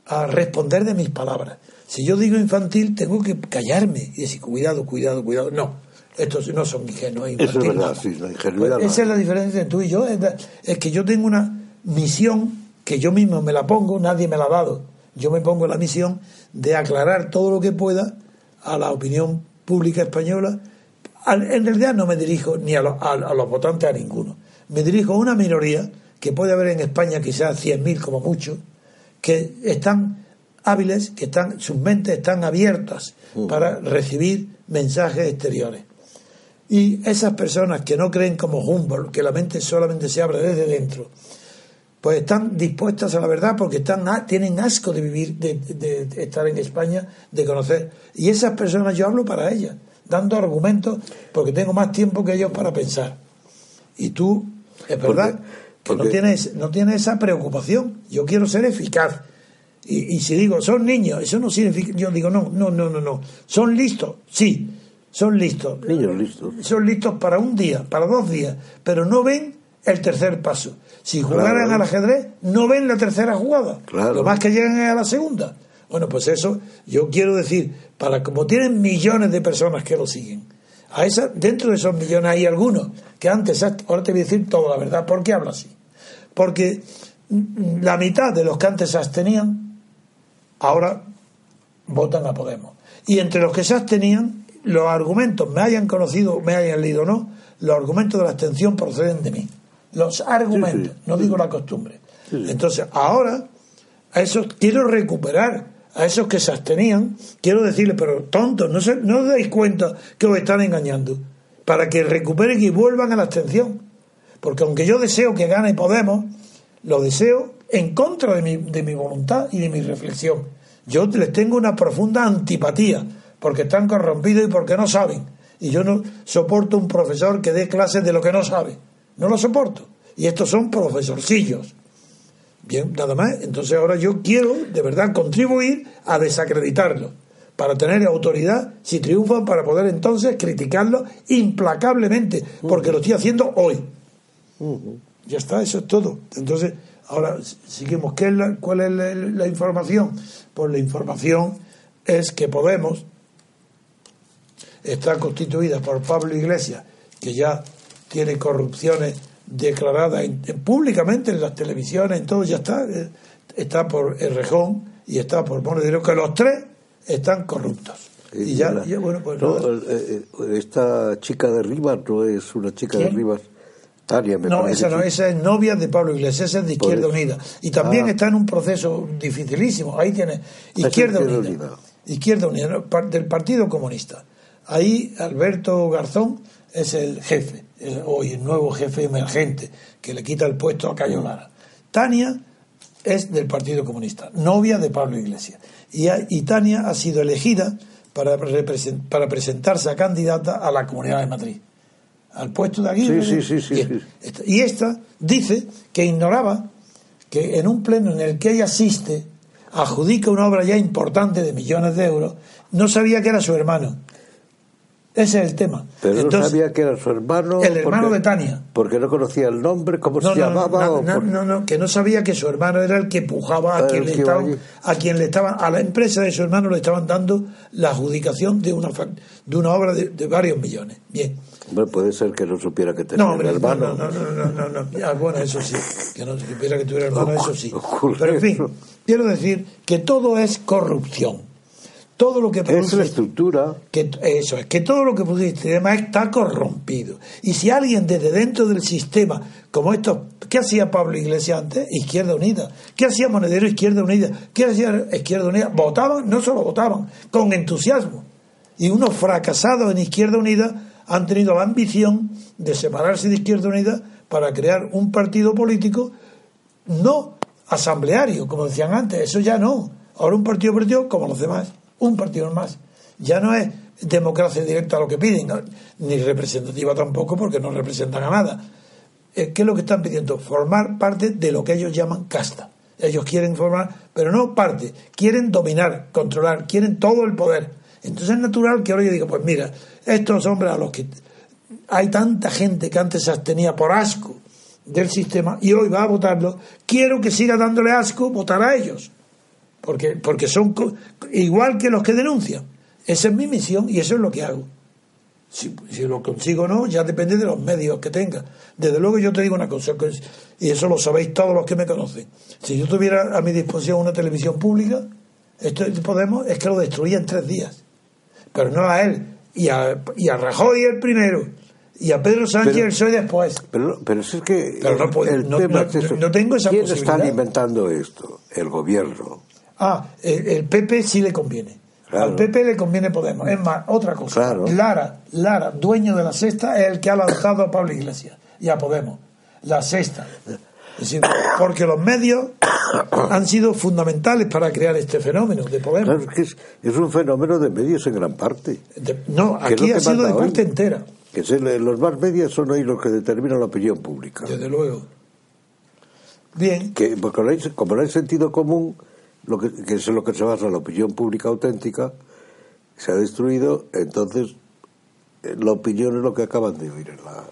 a responder de mis palabras. Si yo digo infantil tengo que callarme y decir cuidado, cuidado, cuidado. No, estos no son ingenuos. Eso es verdad, sí, la ingenuidad Pues no esa es la diferencia entre tú y yo. Es, da- es que yo tengo una misión que yo mismo me la pongo, nadie me la ha dado. Yo me pongo la misión de aclarar todo lo que pueda a la opinión pública española. Al- En realidad no me dirijo ni a, los- a- a los votantes a ninguno. Me dirijo a una minoría que puede haber en España quizás 100.000 como mucho, que están hábiles, que están, sus mentes están abiertas para recibir mensajes exteriores. Y esas personas que no creen como Humboldt, que la mente solamente se abre desde dentro, pues están dispuestas a la verdad porque están tienen asco de vivir, de, de- de estar en España, de conocer. Y esas personas yo hablo para ellas, dando argumentos porque tengo más tiempo que ellos para pensar. Y tú, es verdad, que no tienes, no tienes esa preocupación. Yo quiero ser eficaz. Y, y si digo, son niños, eso no significa. Yo digo, no, no, no, no, no. Son listos, sí, son listos. Niños listos. Son listos para un día, para dos días, pero no ven el tercer paso. Si jugaran Claro. al ajedrez, no ven la tercera jugada. Claro. Lo más que llegan es a la segunda. Bueno, pues eso yo quiero decir, para como tienen millones de personas que lo siguen, A esa, dentro de esos millones hay algunos que antes, ahora te voy a decir toda la verdad, ¿por qué hablo así? Porque la mitad de los que antes se abstenían, ahora votan a Podemos. Y entre los que se abstenían, los argumentos, me hayan conocido, me hayan leído o no, los argumentos de la abstención proceden de mí. Los argumentos, no digo la costumbre. Entonces, ahora, a esos quiero recuperar, a esos que se abstenían, quiero decirles, pero tontos, no, se, no os dais cuenta que os están engañando, para que recuperen y vuelvan a la abstención. Porque aunque yo deseo que gane Podemos, lo deseo en contra de mi, de mi voluntad y de mi reflexión. Yo les tengo una profunda antipatía, porque están corrompidos y porque no saben. Y yo no soporto un profesor que dé clases de lo que no sabe. No lo soporto. Y estos son profesorcillos. Bien, nada más. Entonces ahora yo quiero de verdad contribuir a desacreditarlo para tener autoridad si triunfan para poder entonces criticarlo implacablemente porque lo estoy haciendo hoy. Ya está, eso es todo. Entonces, ahora seguimos. ¿Qué es ¿Cuál es la, información? Pues la información es que Podemos está constituida por Pablo Iglesias, que ya tiene corrupciones declaradas públicamente en las televisiones, en todo, ya está. Eh, está por Errejón y está por Monedero, que los tres están corruptos. Y ya, bueno, pues. Eh, eh, esta chica de Rivas no es una chica de Rivas no, esa no, esa es novia de Pablo Iglesias, esa es de Izquierda Unida. Y también ah. está en un proceso dificilísimo. Ahí tiene Izquierda, Unida, Izquierda Unida, del Partido Comunista. Ahí Alberto Garzón es el jefe, hoy el nuevo jefe emergente, que le quita el puesto a Cayo Lara. Tania es del Partido Comunista, novia de Pablo Iglesias. Y, y Tania ha sido elegida para, para presentarse a candidata a la Comunidad de Madrid al puesto de Aguirre. Sí, sí, sí, y, esta dice que ignoraba que en un pleno en el que ella asiste, adjudica una obra ya importante de millones de euros, no sabía que era su hermano. Ese es el tema. Pero no sabía que era su hermano. El hermano de Tania. Porque no conocía el nombre, cómo se llamaba. No, no, no, que no sabía que su hermano era el que pujaba a quien, le estaban, a quien le estaban, a la empresa de su hermano le estaban dando la adjudicación de una, de una obra de, de varios millones. Bien puede ser que no supiera que tenía no, hermano. No, no, no, no, no, bueno, eso sí, que no supiera que tuviera hermano, eso sí. Pero en fin, quiero decir que todo es corrupción. Todo lo que produce, es la estructura. Que, eso es, que todo lo que produce el sistema está corrompido. Y si alguien desde dentro del sistema, como esto, ¿qué hacía Pablo Iglesias antes? Izquierda Unida. ¿Qué hacía Monedero? Izquierda Unida. ¿Qué hacía Izquierda Unida? Votaban, no solo votaban, con entusiasmo. Y unos fracasados en Izquierda Unida han tenido la ambición de separarse de Izquierda Unida para crear un partido político no asambleario, como decían antes, eso ya no. Ahora un partido político como los demás, un partido más. Ya no es democracia directa lo que piden, ni representativa tampoco, porque no representan a nada. Eh, ¿Qué es lo que están pidiendo? Formar parte de lo que ellos llaman casta. Ellos quieren formar, pero no parte, quieren dominar, controlar, quieren todo el poder. Entonces es natural que ahora yo diga, pues mira, estos hombres a los que hay tanta gente que antes se abstenía por asco del sistema y hoy va a votarlo, quiero que siga dándole asco votar a ellos, porque, porque son igual que los que denuncian. Esa es mi misión y eso es lo que hago. Si, lo consigo o no, ya depende de los medios que tenga. Desde luego yo te digo una cosa, y eso lo sabéis todos los que me conocen. Si yo tuviera a mi disposición una televisión pública, esto Podemos es que lo destruía en tres días. Pero no a él, y a, y a Rajoy el primero y a Pedro Sánchez el soy después. Pero, pero es que no, tengo esa ¿Quién está alimentando esto? El gobierno. Ah, el, PP sí le conviene. Al PP le conviene Podemos. Es más, otra cosa. Lara, Lara, dueño de la sexta, es el que ha lanzado a Pablo Iglesias y a Podemos. La sexta. Es decir, porque los medios han sido fundamentales para crear este fenómeno de Podemos. es, un fenómeno de medios en gran parte. no, aquí ha sido de parte entera. Que los más medios son ahí los que determinan la opinión pública. Desde luego. Bien. Que, porque como no hay sentido común, lo que, que es lo que se basa la opinión pública auténtica, se ha destruido, entonces eh, la opinión es lo que acaban de oír en la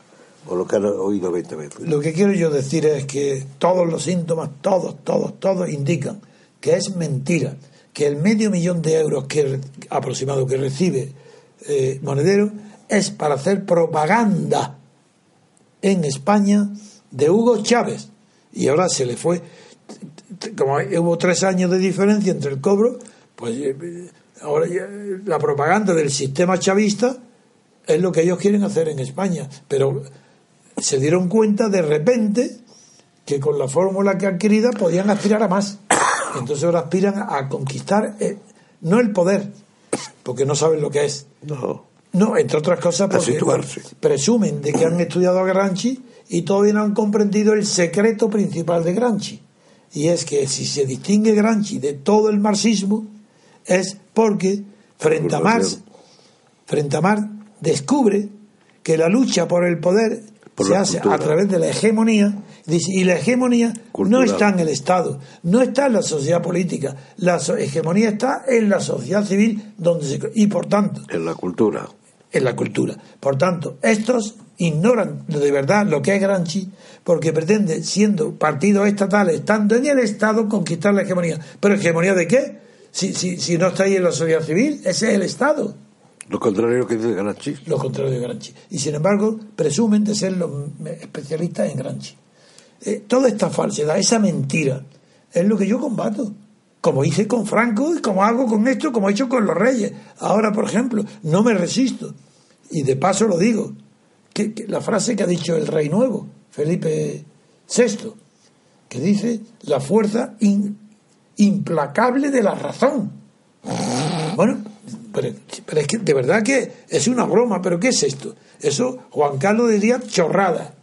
o lo que han oído 20 veces. Lo que quiero yo decir es que todos los síntomas, todos, todos, todos indican que es mentira, que el medio millón de euros que aproximado que recibe eh, Monedero es para hacer propaganda en España de Hugo Chávez. Y ahora se le fue, como hubo tres años de diferencia entre el cobro, pues eh, ahora la propaganda del sistema chavista es lo que ellos quieren hacer en España. Pero se dieron cuenta de repente que con la fórmula que adquirida podían aspirar a más. Entonces ahora aspiran a conquistar eh, no el poder, porque no saben lo que es. No. No, entre otras cosas porque presumen de que han estudiado a Gramsci y todavía no han comprendido el secreto principal de Gramsci. Y es que si se distingue Gramsci de todo el marxismo es porque frente a Marx, frente a Marx descubre que la lucha por el poder se hace a través de la hegemonía. Y la hegemonía no está en el Estado, no está en la sociedad política, la hegemonía está en la sociedad civil donde se, y por tanto en la cultura. En la cultura. Por tanto, estos ignoran de verdad lo que es Granchi porque pretende, siendo partidos estatales, estando en el Estado, conquistar la hegemonía. ¿Pero hegemonía de qué? Si, si, si no está ahí en la sociedad civil, ese es el Estado. Lo contrario que dice Granchi. Lo contrario de Granchi. Y sin embargo, presumen de ser los especialistas en Granchi. Eh, toda esta falsedad, esa mentira, es lo que yo combato. Como hice con Franco y como hago con esto, como he hecho con los reyes. Ahora, por ejemplo, no me resisto. Y de paso lo digo. Que, la frase que ha dicho el rey nuevo, Felipe VI, que dice la fuerza implacable de la razón. Bueno, pero, es que de verdad que es una broma, pero ¿qué es esto? Eso Juan Carlos diría chorrada,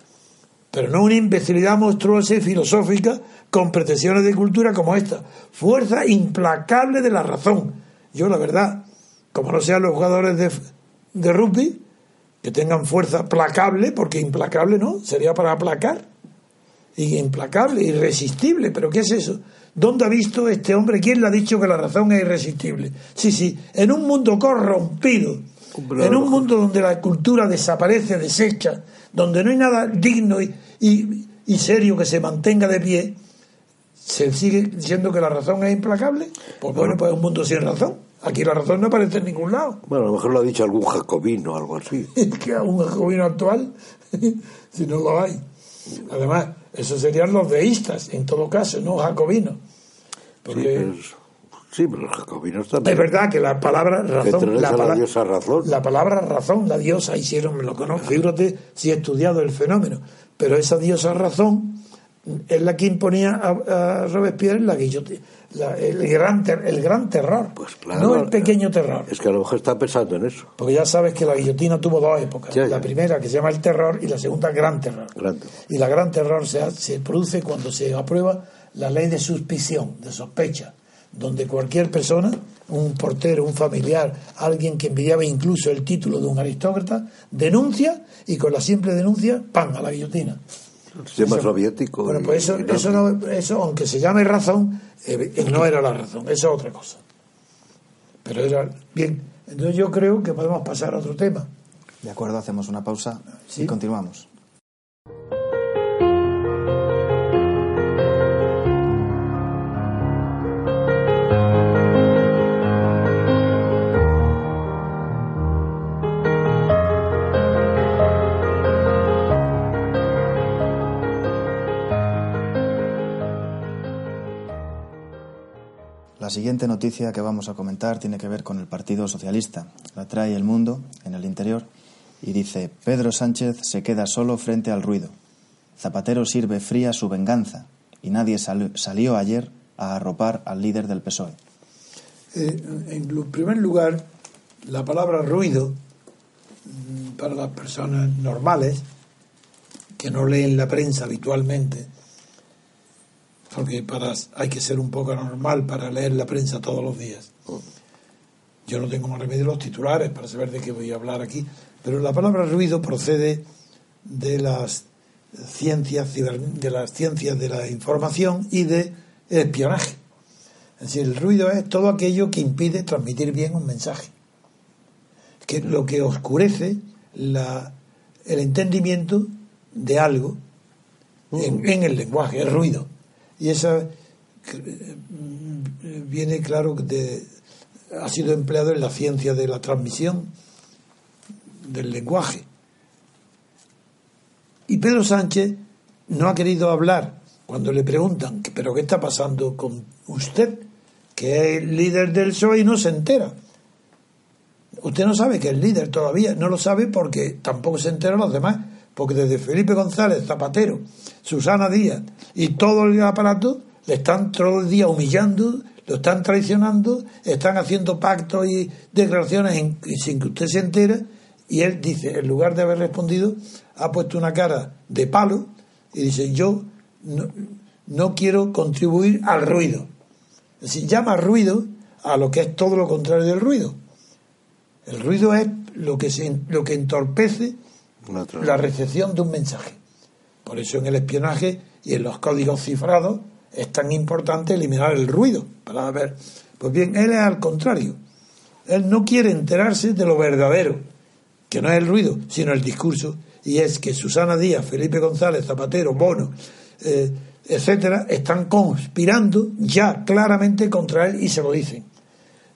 pero no una imbecilidad monstruosa y filosófica con pretensiones de cultura como esta. Fuerza implacable de la razón. Yo, la verdad, como no sean los jugadores de, de rugby, que tengan fuerza placable, porque implacable no, sería para aplacar. Y implacable, irresistible, pero ¿qué es eso? ¿Dónde ha visto este hombre? ¿Quién le ha dicho que la razón es irresistible? Sí, sí, en un mundo corrompido, en un mundo donde la cultura desaparece, desecha, donde no hay nada digno y, serio que se mantenga de pie, ¿se sigue diciendo que la razón es implacable? Pues bueno, pues es un mundo sin razón. Aquí la razón no aparece en ningún lado. Bueno, a lo mejor lo ha dicho algún jacobino o algo así. que algún jacobino actual, si no lo hay. Además, esos serían los deístas, en todo caso, no jacobinos. sí, pero, los jacobinos también. Es verdad que la palabra razón. La, la, diosa razón. La palabra razón, la diosa, hicieron, me lo conozco, fíjate si he estudiado el fenómeno. Pero esa diosa razón es la que imponía a, Robespierre la guillotina. El, gran el gran terror, pues claro, no el pequeño terror. Es que a lo mejor está pensando en eso. Porque ya sabes que la guillotina tuvo dos épocas. La primera que se llama el terror y la segunda gran terror. Y la gran terror se, se produce cuando se aprueba la ley de suspición, de sospecha, donde cualquier persona, un portero, un familiar, alguien que envidiaba incluso el título de un aristócrata, denuncia y con la simple denuncia, ¡pam!, a la guillotina. El sistema soviético. Bueno, pues eso, eso, eso, aunque se llame razón, eh, no era la razón, eso es otra cosa. Pero era. Bien, entonces yo creo que podemos pasar a otro tema. De acuerdo, hacemos una pausa y continuamos. Siguiente noticia que vamos a comentar tiene que ver con el Partido Socialista. La trae el mundo en el interior y dice, Pedro Sánchez se queda solo frente al ruido. Zapatero sirve fría su venganza y nadie salió ayer a arropar al líder del PSOE. Eh, en primer lugar, la palabra ruido mm, para las personas normales que no leen la prensa habitualmente porque para, hay que ser un poco normal para leer la prensa todos los días. Yo no tengo más remedio los titulares para saber de qué voy a hablar aquí, pero la palabra ruido procede de las ciencias de las ciencias de la información y de espionaje. Es decir, el ruido es todo aquello que impide transmitir bien un mensaje, que lo que oscurece la, el entendimiento de algo en, en el lenguaje, el ruido. Y esa eh, viene claro de ha sido empleado en la ciencia de la transmisión del lenguaje. Y Pedro Sánchez no ha querido hablar cuando le preguntan, ¿pero qué está pasando con usted? Que es líder del PSOE y no se entera. Usted no sabe que es líder todavía, no lo sabe porque tampoco se enteran los demás, porque desde Felipe González, Zapatero, Susana Díaz y todo el aparato le están todo el día humillando, lo están traicionando, están haciendo pactos y declaraciones sin que usted se entere, y él dice, en lugar de haber respondido, ha puesto una cara de palo y dice, yo no, no quiero contribuir al ruido. Es decir, llama ruido a lo que es todo lo contrario del ruido. El ruido es lo que, se, lo que entorpece la recepción de un mensaje. Por eso en el espionaje y en los códigos cifrados es tan importante eliminar el ruido para ver. Pues bien, él es al contrario. Él no quiere enterarse de lo verdadero, que no es el ruido, sino el discurso. Y es que Susana Díaz, Felipe González, Zapatero, Bono, eh, etcétera, están conspirando ya claramente contra él y se lo dicen.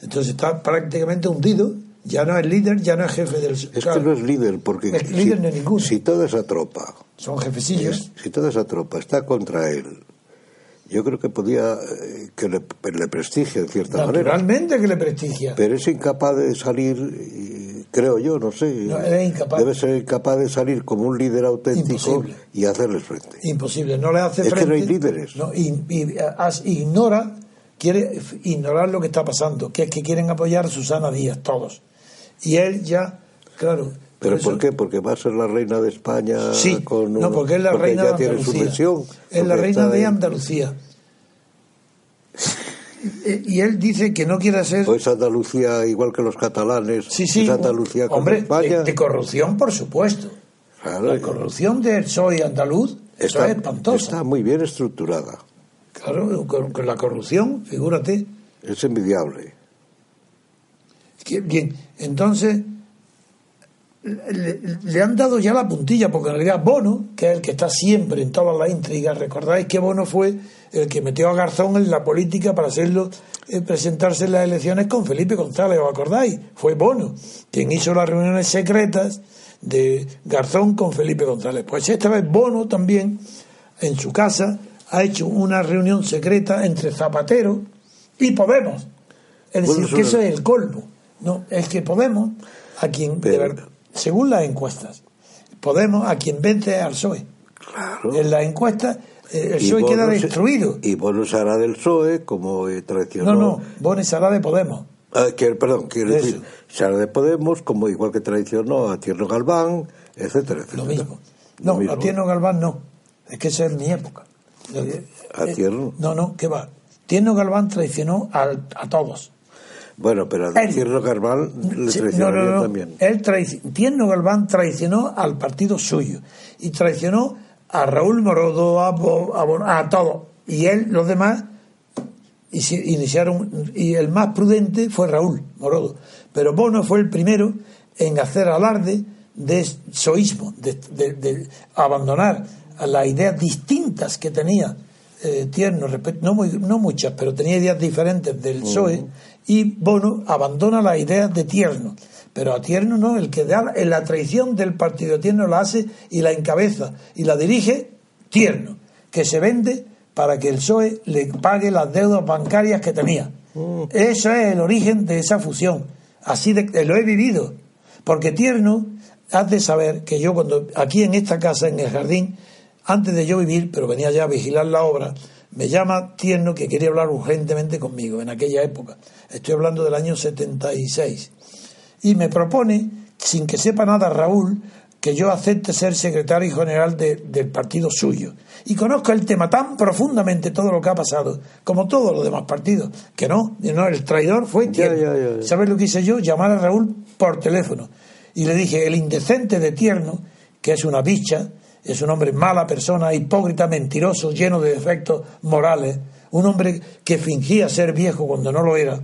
Entonces está prácticamente hundido ya no es líder, ya no es jefe del... Es que no es líder, porque si, toda esa tropa... Son jefecillos. Si toda esa tropa está contra él, yo creo que podía eh, que le, prestigie en cierta manera. Naturalmente que le prestigia. Pero es incapaz de salir, creo yo, no sé. Debe ser incapaz de salir como un líder auténtico y hacerles frente. Imposible, no le hace frente. Es que no hay líderes. y, ignora, quiere ignorar lo que está pasando, que es que quieren apoyar a Susana Díaz, todos y él ya, claro. ¿Pero por, qué? ¿Porque va a ser la reina de España? Sí, con no, porque es la reina de Andalucía. es la reina de Andalucía. y él dice que no quiere ser. Pues Andalucía igual que los catalanes. Sí, sí. Es Andalucía hombre, España. De, corrupción, por supuesto. la corrupción del soy andaluz está, es espantosa. Está muy bien estructurada. Claro, con la corrupción, figúrate. Es envidiable. Bien, entonces le, han dado ya la puntilla, porque en realidad Bono, que es el que está siempre en todas las intrigas, recordáis que Bono fue el que metió a Garzón en la política para hacerlo eh, presentarse en las elecciones con Felipe González, ¿os acordáis? Fue Bono quien hizo las reuniones secretas de Garzón con Felipe González. Pues esta vez Bono también, en su casa, ha hecho una reunión secreta entre Zapatero y Podemos. Es decir, que eso es el colmo no, es que Podemos, a quien, según las encuestas, Podemos a quien vence al PSOE. Claro. En las encuestas eh, el PSOE queda destruido. Y Bono hará del PSOE como eh, traicionó. No, no, Bono hará de Podemos. Ah, perdón, quiero decir, hará de Podemos como igual que traicionó a Tierno Galván, etcétera, etcétera. Lo mismo. No, a Tierno Galván no. Es que esa es mi época. ¿A eh, Tierno? No, no, ¿qué va? Tierno Galván traicionó a, a todos. Bueno, pero a Tierno Galván le traicionó no, no, también. Él Tierno Galván traicionó al partido suyo y traicionó a Raúl Morodo, a, a, a todos. Y él, los demás, iniciaron, y el más prudente fue Raúl Morodo. Pero Bono fue el primero en hacer alarde de soísmo, de, abandonar las ideas distintas que tenía eh, Tierno, no, no muchas, pero tenía ideas diferentes del PSOE, y Bono abandona las ideas de Tierno. Pero a Tierno no, el que da en la traición del partido Tierno la hace y la encabeza y la dirige Tierno, que se vende para que el PSOE le pague las deudas bancarias que tenía. Mm. Eso es el origen de esa fusión. Así de, lo he vivido. Porque Tierno, has de saber que yo cuando aquí en esta casa, en el jardín, antes de yo vivir, pero venía ya a vigilar la obra, me llama Tierno que quería hablar urgentemente conmigo en aquella época. Estoy hablando del año 76. Y me propone, sin que sepa nada Raúl, que yo acepte ser secretario general del partido suyo. Y conozco el tema tan profundamente, todo lo que ha pasado, como todos los demás partidos, que no, no el traidor fue Tierno. ¿Sabes lo que hice yo? Llamar a Raúl por teléfono. Y le dije, el indecente de Tierno, que es una bicha, es un hombre mala persona, hipócrita, mentiroso, lleno de defectos morales, un hombre que fingía ser viejo cuando no lo era,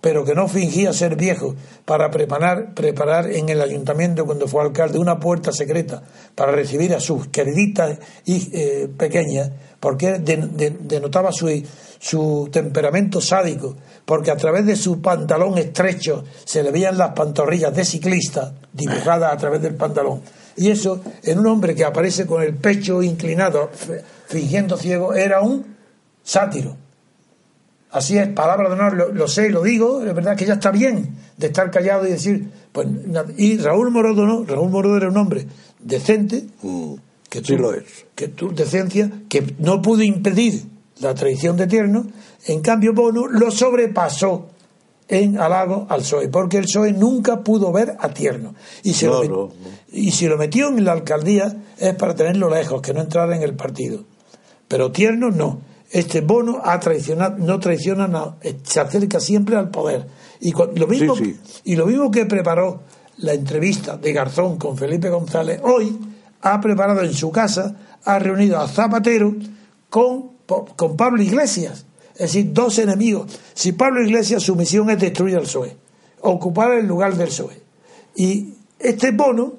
pero que no fingía ser viejo para preparar, preparar en el ayuntamiento cuando fue alcalde una puerta secreta para recibir a sus queriditas y eh, pequeñas, porque denotaba su, su temperamento sádico, porque a través de su pantalón estrecho se le veían las pantorrillas de ciclista dibujadas a través del pantalón. Y eso, en un hombre que aparece con el pecho inclinado, fingiendo ciego, era un sátiro. Así es, palabra de honor, lo, sé y lo digo, es verdad que ya está bien de estar callado y decir, pues, y Raúl Morodo no, Raúl Morodo era un hombre decente, mm, que tú, lo es. que tu decencia, que no pudo impedir la traición de Tierno, en cambio Bono lo sobrepasó en halago al PSOE, porque el PSOE nunca pudo ver a Tierno. Y, se lo y si lo metió en la alcaldía es para tenerlo lejos, que no entrara en el partido. Pero Tierno no. Este Bono ha traicionado, no traiciona, no, se acerca siempre al poder. Y lo mismo, y lo mismo que preparó la entrevista de Garzón con Felipe González, hoy ha preparado en su casa, ha reunido a Zapatero con, con Pablo Iglesias es decir, dos enemigos. Si Pablo Iglesias su misión es destruir al PSOE, ocupar el lugar del PSOE. Y este bono...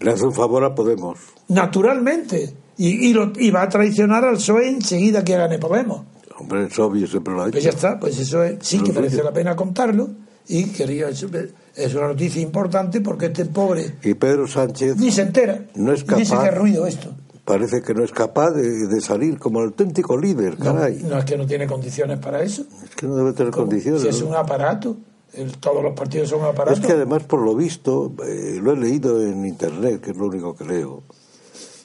Le hace un favor a Podemos. Naturalmente. Y, y, va a traicionar al PSOE enseguida que gane Podemos. Hombre, es obvio, siempre lo ha Pues ya está, pues eso sí que merece la pena contarlo. Y quería, es una noticia importante porque este pobre. Y Pedro Sánchez. Ni se entera. No es capaz. Ni qué ruido esto parece que no es capaz de, salir como el auténtico líder, caray. No, es que no tiene condiciones para eso. Es que no debe tener condiciones. Si es un aparato, todos los partidos son aparatos. Es que además, por lo visto, eh, lo he leído en internet, que es lo único que leo,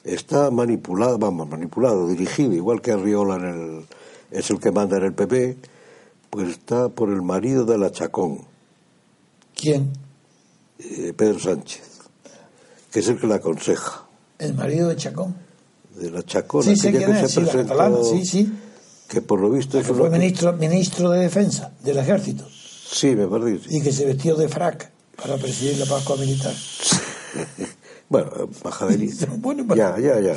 está manipulado, vamos, manipulado, dirigido, igual que Arriola en el, es el que manda en el PP, pues está por el marido de la Chacón. ¿Quién? Eh, Pedro Sánchez, que es el que la aconseja. ¿El marido de Chacón? De la Chacona, sí, que se presentó, sí, sí. que por lo visto fue ministro, ministro de Defensa del Ejército. Sí, me parece. Y que se vestió de frac para presidir la Pascua Militar. bueno, majadería. bueno, ya, ya, ya.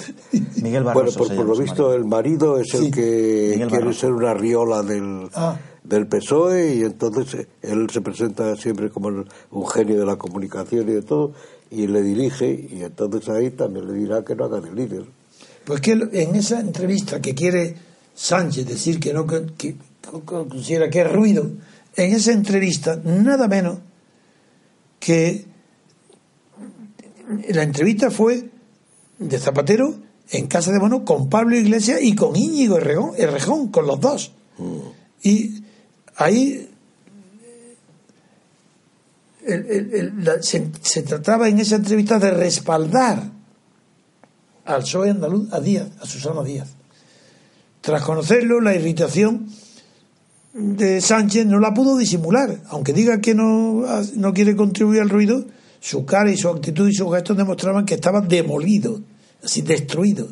Miguel Barroso Bueno, por, lo visto el marido es el que quiere ser una riola del, ah. del PSOE y entonces él se presenta siempre como un genio de la comunicación y de todo y le dirige y entonces ahí también le dirá que no haga de líder. Pues que en esa entrevista que quiere Sánchez decir que no que, considera que es ruido, en esa entrevista nada menos que la entrevista fue de Zapatero en casa de Bono con Pablo Iglesias y con Íñigo Errejón, con los dos. Mm. Y ahí se, trataba en esa entrevista de respaldar al PSOE andaluz a Díaz, a Susana Díaz. Tras conocerlo, la irritación de Sánchez no la pudo disimular, aunque diga que no, no quiere contribuir al ruido, su cara y su actitud y sus gestos demostraban que estaba demolido, así destruido.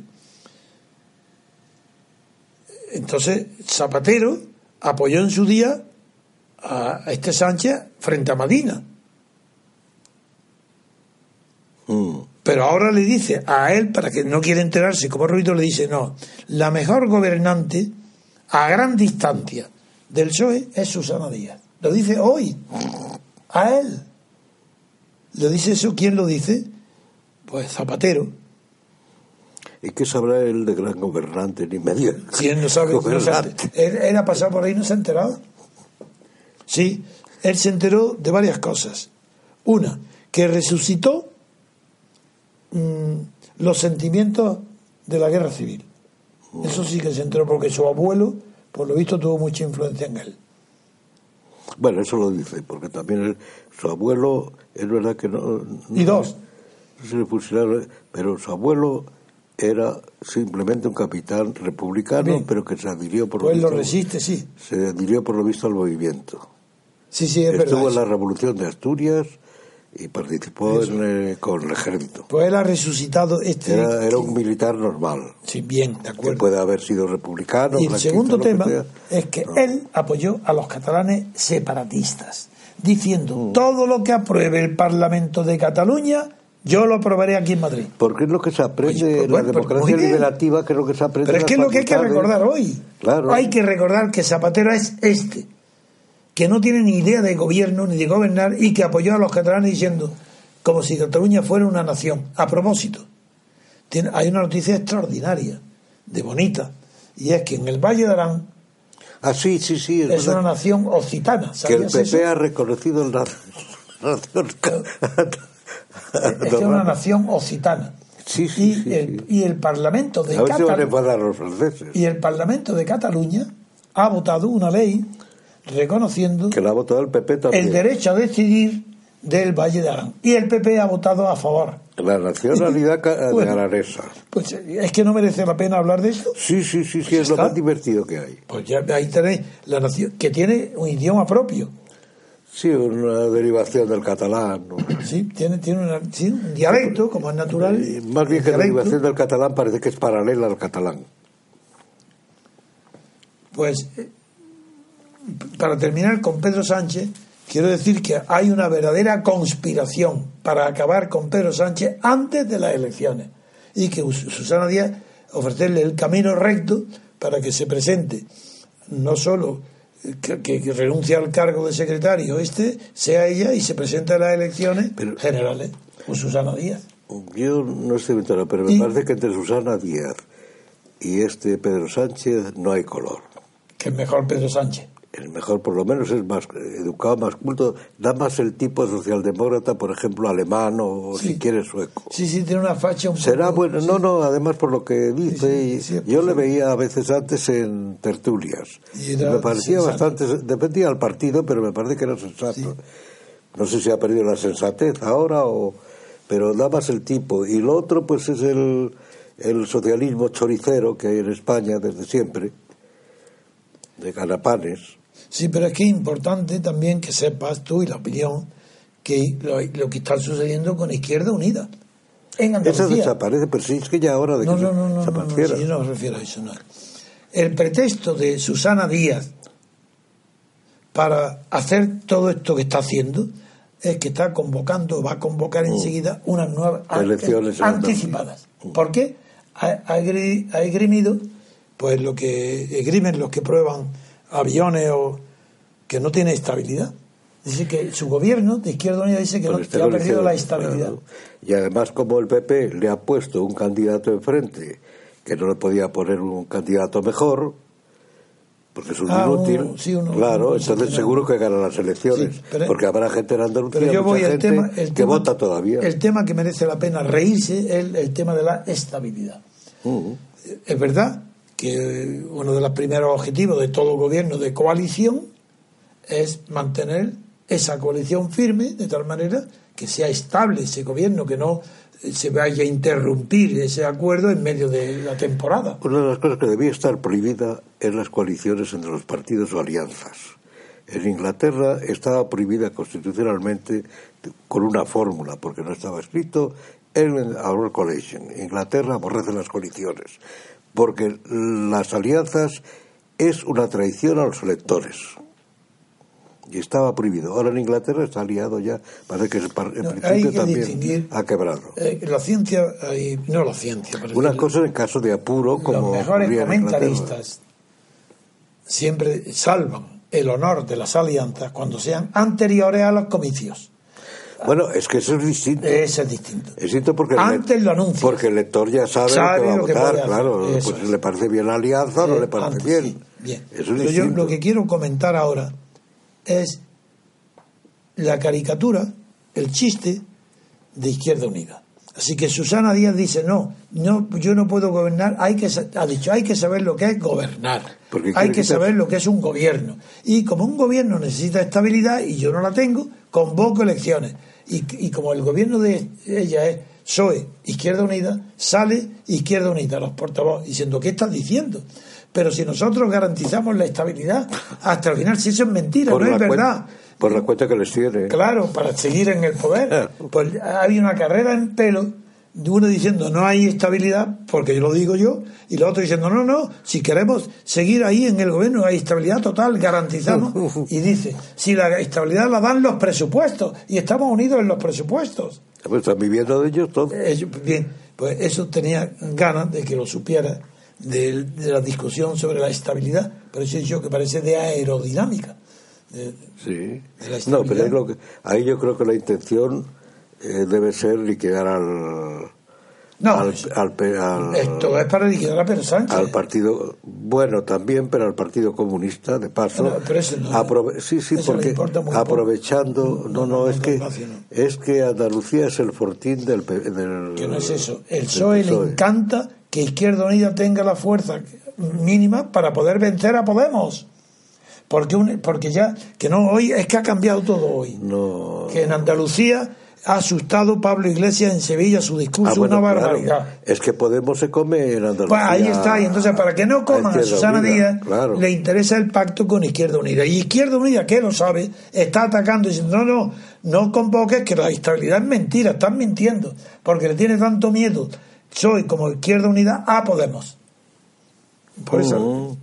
Entonces Zapatero apoyó en su día a este Sánchez frente a Madina. Mm. Pero ahora le dice a él, para que no quiera enterarse como ruido, le dice, no, la mejor gobernante a gran distancia del PSOE es Susana Díaz. Lo dice hoy, a él. ¿Lo dice eso? ¿Quién lo dice? Pues Zapatero. ¿Y qué sabrá él de gran gobernante ni medio? Si él no sabe, no él, él, ha pasado por ahí y no se ha enterado. Sí, él se enteró de varias cosas. Una, que resucitó Mm, los sentimientos de la guerra civil. Eso sí que se entró porque su abuelo, por lo visto, tuvo mucha influencia en él. Bueno, eso lo dice, porque también su abuelo, es verdad que no... y dos. pero su abuelo era simplemente un capitán republicano, pero que se adhirió por pues lo visto... lo resiste, sí. Se adhirió por lo visto al movimiento. Sí, sí, es Estuvo en la revolución de Asturias y participó con el ejército. Pues él ha resucitado este. Era, un militar normal. Sí, bien, de acuerdo. Que puede haber sido republicano. Y el segundo tema es que él apoyó a los catalanes separatistas, diciendo: mm. todo lo que apruebe el Parlamento de Cataluña. Yo lo aprobaré aquí en Madrid. Porque es lo que se aprende en la pues democracia liberativa, que es lo que se aprende. Pero es que es lo que hay que recordar hoy. Claro. Hay que recordar que Zapatero es este que no tiene ni idea de gobierno ni de gobernar y que apoyó a los catalanes diciendo como si Cataluña fuera una nación. A propósito, tiene, hay una noticia extraordinaria, de bonita, y es que en el Valle de Arán Ah, sí, sí, sí. es, una nación occitana. Que el ¿sabías PP eso? ha reconocido el Es una nación occitana. Sí, sí, y, sí, el, y el Parlamento de Cataluña y el Parlamento de Cataluña ha votado una ley reconociendo Que la ha votado el PP también. el derecho a decidir del Valle de Arán. Y el PP ha votado a favor. La nacionalidad Bueno. Pues eh, es que no merece la pena hablar de esto. Sí, sí, sí, sí, Pues es lo más divertido que hay. Pues ya ahí tenéis la nación que tiene un idioma propio. Sí, una derivación del catalán. ¿no? Sí, tiene, tiene una- sí, un dialecto, como es natural. Y Más bien que la derivación del catalán parece que es paralela al catalán. Pues eh, para terminar con Pedro Sánchez, quiero decir que hay una verdadera conspiración para acabar con Pedro Sánchez antes de las elecciones y que Us- Susana Díaz ofrecerle el camino recto para que se presente no solo eh, que, que- al cargo de secretario este, sea ella y se presente a las elecciones Pero- generales con Susana Díaz. Yo no estoy inventando, pero me Y- parece que entre Susana Díaz y este Pedro Sánchez no hay color. Que es mejor Pedro Sánchez. El mejor, por lo menos, es más educado, más culto, da más el tipo socialdemócrata, por ejemplo, alemán o, Sí. si quieres, sueco. Sí, sí, tiene una facha un Será poco- bueno, no, no, además por lo que dice, sí, y yo le veía a veces antes en tertulias. Y me parecía sensato. bastante, dependía del partido, pero me parece que era sensato. No sé si ha perdido la sensatez ahora o, pero da más el tipo. Y lo otro, pues es el, el socialismo choricero que hay en España desde siempre, de canapanes. Sí, pero es que es importante también que sepas tú y la opinión que lo, lo que está sucediendo con Izquierda Unida en Andalucía. desaparece, pero sí es que ya hora de No, que no, no, no, no, no, yo no me refiero a eso. No. El pretexto de Susana Díaz para hacer todo esto que está haciendo es que está convocando, va a convocar enseguida unas nuevas Mm. Elecciones anticipadas. ¿Por qué? Ha, ha esgrimido pues lo que esgrimen los que prueban aviones o que no tiene estabilidad. Dice que su gobierno de Izquierda Unida dice que, no, este que ha perdido la estabilidad. claro. Y además, como el PP le ha puesto un candidato enfrente, que no le podía poner un candidato mejor, porque es un Ah, inútil, un- sí, uno- claro, entonces seguro que gana las elecciones, Sí, pero- porque habrá gente en Andalucía, Pero yo mucha voy al gente tema, el que tema- vota todavía. El tema que merece la pena reírse es el tema de la estabilidad. Mm. Es verdad que uno de los primeros objetivos de todo gobierno de coalición es mantener esa coalición firme de tal manera que sea estable ese gobierno, que no se vaya a interrumpir ese acuerdo en medio de la temporada. Una de las cosas que debía estar prohibida es las coaliciones entre los partidos o alianzas. En Inglaterra estaba prohibida constitucionalmente con una fórmula, porque no estaba escrito en Our Coalition. Inglaterra aborrece las coaliciones, porque las alianzas es una traición a los electores. Y estaba prohibido. Ahora en Inglaterra está aliado ya, parece que en No, principio que también ha quebrado. Eh, la ciencia, no la ciencia, pero Una sí, cosa en caso de apuro, como los mejores comentaristas siempre salvan el honor de las alianzas cuando sean anteriores a los comicios. Bueno, es que eso es distinto. Eso es distinto. Es distinto porque, Antes lo anuncias. porque el lector ya sabe, Sabe lo que va a votar, claro. Eso Pues es. le parece bien la alianza o no le parece antes, bien. sí, bien. Eso es Pero yo distinto. lo que quiero comentar ahora es la caricatura, el chiste de Izquierda Unida. Así que Susana Díaz dice, no, no yo no puedo gobernar, hay que, ha dicho, hay que saber lo que es gobernar, Porque hay que quitar- saber lo que es un gobierno. Y como un gobierno necesita estabilidad y yo no la tengo, convoco elecciones. Y, y como el gobierno de ella es PSOE, Izquierda Unida, sale Izquierda Unida, los portavoces, diciendo, ¿qué estás diciendo? Pero si nosotros garantizamos la estabilidad hasta el final, si eso es mentira, por no es verdad. por la cuenta que les tiene. Claro, para seguir en el poder. Pues hay una carrera en pelo uno diciendo no hay estabilidad, porque yo lo digo yo, y el otro diciendo no, no, si queremos seguir ahí en el gobierno hay estabilidad total, garantizamos. Y dice, si la estabilidad la dan los presupuestos, y estamos unidos en los presupuestos. Pues están viviendo de ellos todo. Ellos- bien, pues eso tenía ganas de que lo supiera de, de la discusión sobre la estabilidad, pero eso yo que parece de aerodinámica. de- Sí. de No, pero es lo que, ahí yo creo que la intención eh, debe ser liquidar al, No, al, al al- esto es para liquidar a Pedro Sánchez. al partido, bueno, también, pero al Partido Comunista, de paso. No, pero eso no- aprove- sí, sí, eso porque aprovechando, no, no, es que es que Andalucía es el fortín del, que no es eso. El PSOE le encanta que Izquierda Unida tenga la fuerza mínima para poder vencer a Podemos. Porque, un- porque ya, que no, hoy es que ha cambiado todo hoy. No. Que en Andalucía asustado Pablo Iglesias en Sevilla su discurso, Ah, bueno, una claro. barbaridad. Es que Podemos se come en Andalucía. Pues ahí está, y entonces para que no coman a Susana Unida, Díaz, claro. le interesa el pacto con Izquierda Unida. Y Izquierda Unida, que lo sabe, está atacando y diciendo, no, no, no convoques que la estabilidad es mentira, están mintiendo, porque le tiene tanto miedo, soy como Izquierda Unida, a Podemos. Por eso, Ujú.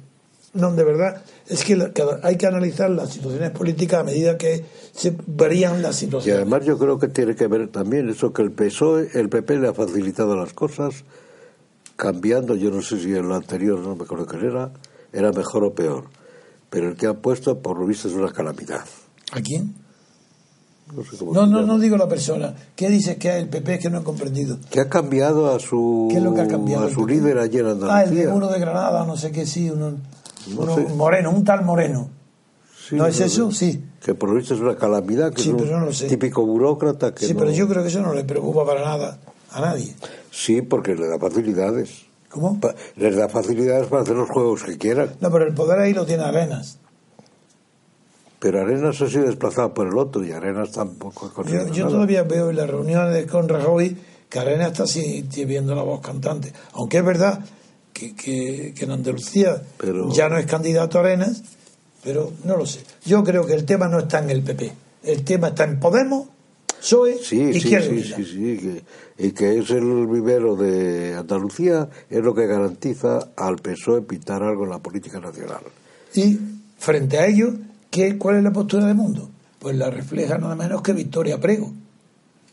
No, de verdad, es que hay que analizar las situaciones políticas a medida que se varían las Y situaciones. además yo creo que tiene que ver también eso que el PSOE, el PP le ha facilitado las cosas, cambiando, yo no sé si en lo anterior, no me acuerdo qué era, era mejor o peor, pero el que ha puesto, por lo visto, es una calamidad. ¿A quién? No sé cómo No, no, no digo la persona. ¿Qué dices que el PP? Es que no he comprendido. Que ha cambiado a su, ¿Qué es lo que ha cambiado? a su líder ayer en Ah, el de- Andalucía. uno de Granada, no sé qué, sí, uno, No uno sé. moreno, un tal moreno. Sí, ¿No es eso? Sí. Que por lo visto es una calamidad, que Sí, es un pero no lo sé. típico burócrata que Sí, no- pero yo creo que eso no le preocupa para nada a nadie. Sí, porque le da facilidades. ¿Cómo? Les da facilidades para hacer los juegos que quieran. No, pero el poder ahí lo tiene Arenas. Pero Arenas ha sido desplazado por el otro y Arenas tampoco ha Yo, yo todavía veo en las reuniones con Rajoy que Arenas está así viendo la voz cantante. Aunque es verdad que, que- que en Andalucía Pero- ya no es candidato Arenas, pero no lo sé. Yo creo que el tema no está en el PP. El tema está en Podemos, PSOE, Sí, sí, Izquierda sí, Unida. sí, sí, que, y que es el vivero de Andalucía, es lo que garantiza al PSOE pintar algo en la política nacional. Y frente a ello, ¿qué, ¿cuál es la postura del mundo? Pues la refleja nada menos que Victoria Prego,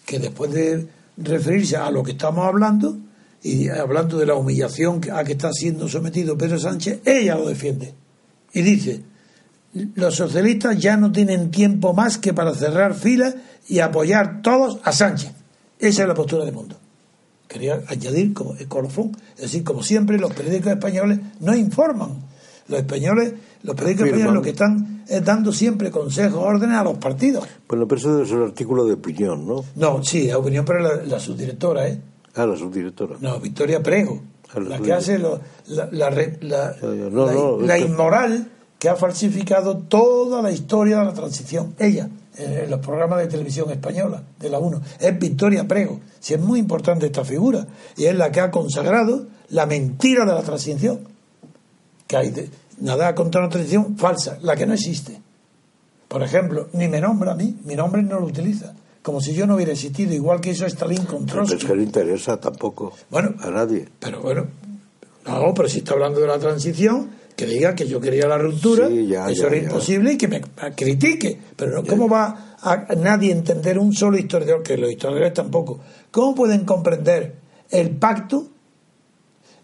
que después de referirse a lo que estamos hablando y hablando de la humillación a que está siendo sometido Pedro Sánchez, ella lo defiende. Y dice, los socialistas ya no tienen tiempo más que para cerrar filas y apoyar todos a Sánchez. Esa es la postura del mundo. Quería añadir como el colofón, es decir, como siempre los periódicos españoles no informan. Los españoles, los periódicos españoles lo que están es dando siempre consejos, órdenes a los partidos. Bueno, pero eso es el artículo de opinión, ¿no? No, sí, la opinión para la, la subdirectora, ¿eh? Ah, la subdirectora. No, Victoria Prego, Ah, la la que hace lo- la, la la- no, la- no, la inmoral que ha falsificado toda la historia de la transición. Ella, en, los programas de televisión española, de la 1, es Victoria Prego. Si es muy importante esta figura, y es la que ha consagrado la mentira de la transición. Que hay de- nada contra una transición falsa, la que no existe. Por ejemplo, ni me nombra a mí, mi nombre no lo utiliza. Como si yo no hubiera existido, igual que hizo Stalin con Pero Trotsky. es que no interesa tampoco Bueno, a nadie. pero bueno, no, pero si está hablando de la transición, que diga que yo quería la ruptura, Sí, ya, eso ya, era ya. imposible y que me critique. Pero no, ¿cómo va a nadie entender un solo historiador, que los historiadores tampoco? ¿Cómo pueden comprender el pacto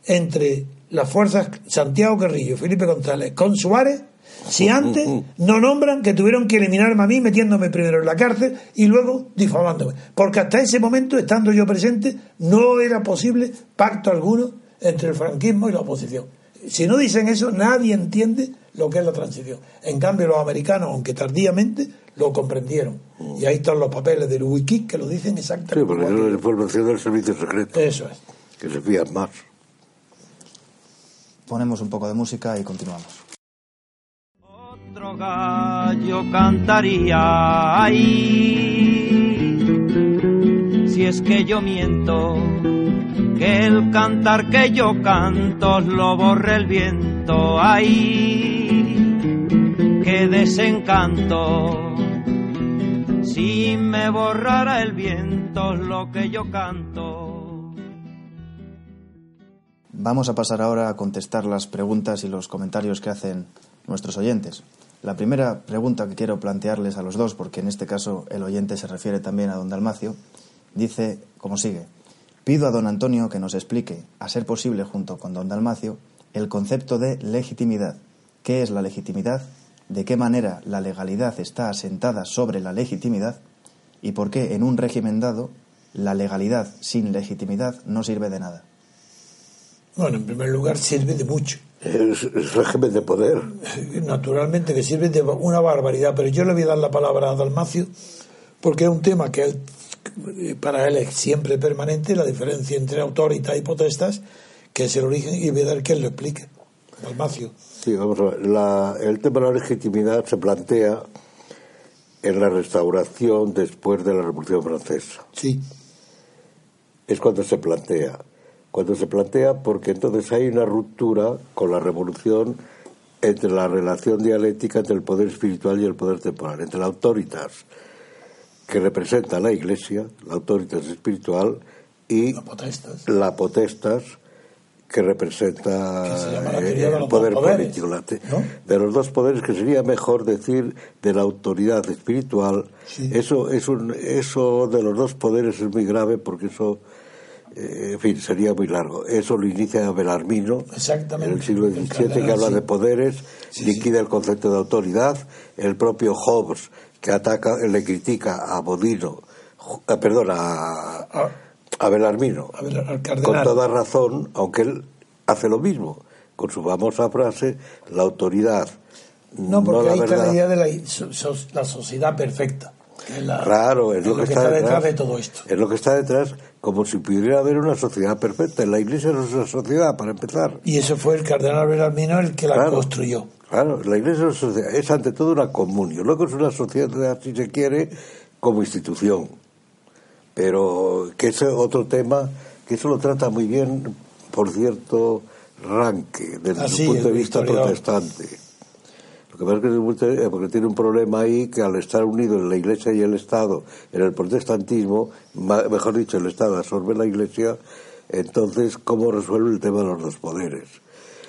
entre las fuerzas Santiago Carrillo, Felipe González, con Suárez, si antes no nombran que tuvieron que eliminarme a mí metiéndome primero en la cárcel y luego difamándome? Porque hasta ese momento, estando yo presente, no era posible pacto alguno entre el franquismo y la oposición. Si no dicen eso, nadie entiende lo que es la transición. En cambio, los americanos, aunque tardíamente, lo comprendieron. Y ahí están los papeles del Wiki que lo dicen Sí, exactamente. porque igual es la información del servicio secreto, Eso es. que se fían más. Ponemos un poco de música y continuamos. Otro gallo cantaría ahí. Si es que yo miento, que el cantar que yo canto lo borre el viento ahí. Que desencanto. Si me borrara el viento lo que yo canto. Vamos a pasar ahora a contestar las preguntas y los comentarios que hacen nuestros oyentes. La primera pregunta que quiero plantearles a los dos, porque en este caso el oyente se refiere también a don Dalmacio, dice como sigue. Pido a don Antonio que nos explique, a ser posible junto con don Dalmacio, el concepto de legitimidad. ¿Qué es la legitimidad? de qué manera la legalidad está asentada sobre la legitimidad y por qué en un régimen dado la legalidad sin legitimidad no sirve de nada. Bueno, en primer lugar sirve de mucho. Es, es régimen de poder. Naturalmente que sirve de una barbaridad, pero yo le voy a dar la palabra a Dalmacio porque es un tema que él, para él es siempre permanente, la diferencia entre autoridad y potestas, que es el origen, y voy a dar que él lo explique. Dalmacio. Sí, vamos a ver. La- el tema de la legitimidad se plantea en la restauración después de la Revolución Francesa. Sí, es cuando se plantea. Cuando se plantea porque entonces hay una ruptura con la revolución entre la relación dialéctica entre el poder espiritual y el poder temporal, entre la autoritas que representa la Iglesia, la autoritas espiritual, y las potestas. la potestas que representa Que la eh, el poder poderes, la. De los dos poderes, que sería mejor decir de la autoridad espiritual. Sí. Eso, es un, eso de los dos poderes es muy grave porque eso, en fin, sería muy largo. Eso lo inicia Belarmino Exactamente. en el siglo XVII, cardenal, que habla sí. de poderes, Sí, liquida el concepto de autoridad. El propio Hobbes, que ataca, le critica a Bodino, eh, perdón, a, a Belarmino a ver, al con toda razón, aunque él hace lo mismo, con su famosa frase, la autoridad, No, porque la ahí está verdad. la idea de la, so- so- la sociedad perfecta. que es la- Claro, es lo, que, está, detrás de todo esto. Es lo que está detrás, como si pudiera haber una sociedad perfecta. La Iglesia no es una sociedad, para empezar. Y eso fue el cardenal Belarmino el que la Claro. construyó. Claro, la Iglesia es, una sociedad, es ante todo una comunión. Luego es una sociedad, si se quiere, como institución. Pero que es otro tema, que eso lo trata muy bien, por cierto, Ranke, desde Ah, su punto de vista protestante. Que pasa es que porque tiene un problema ahí que al estar unidos la Iglesia y el Estado en el protestantismo, mejor dicho, el Estado absorbe la Iglesia, entonces, ¿cómo resuelve el tema de los dos poderes?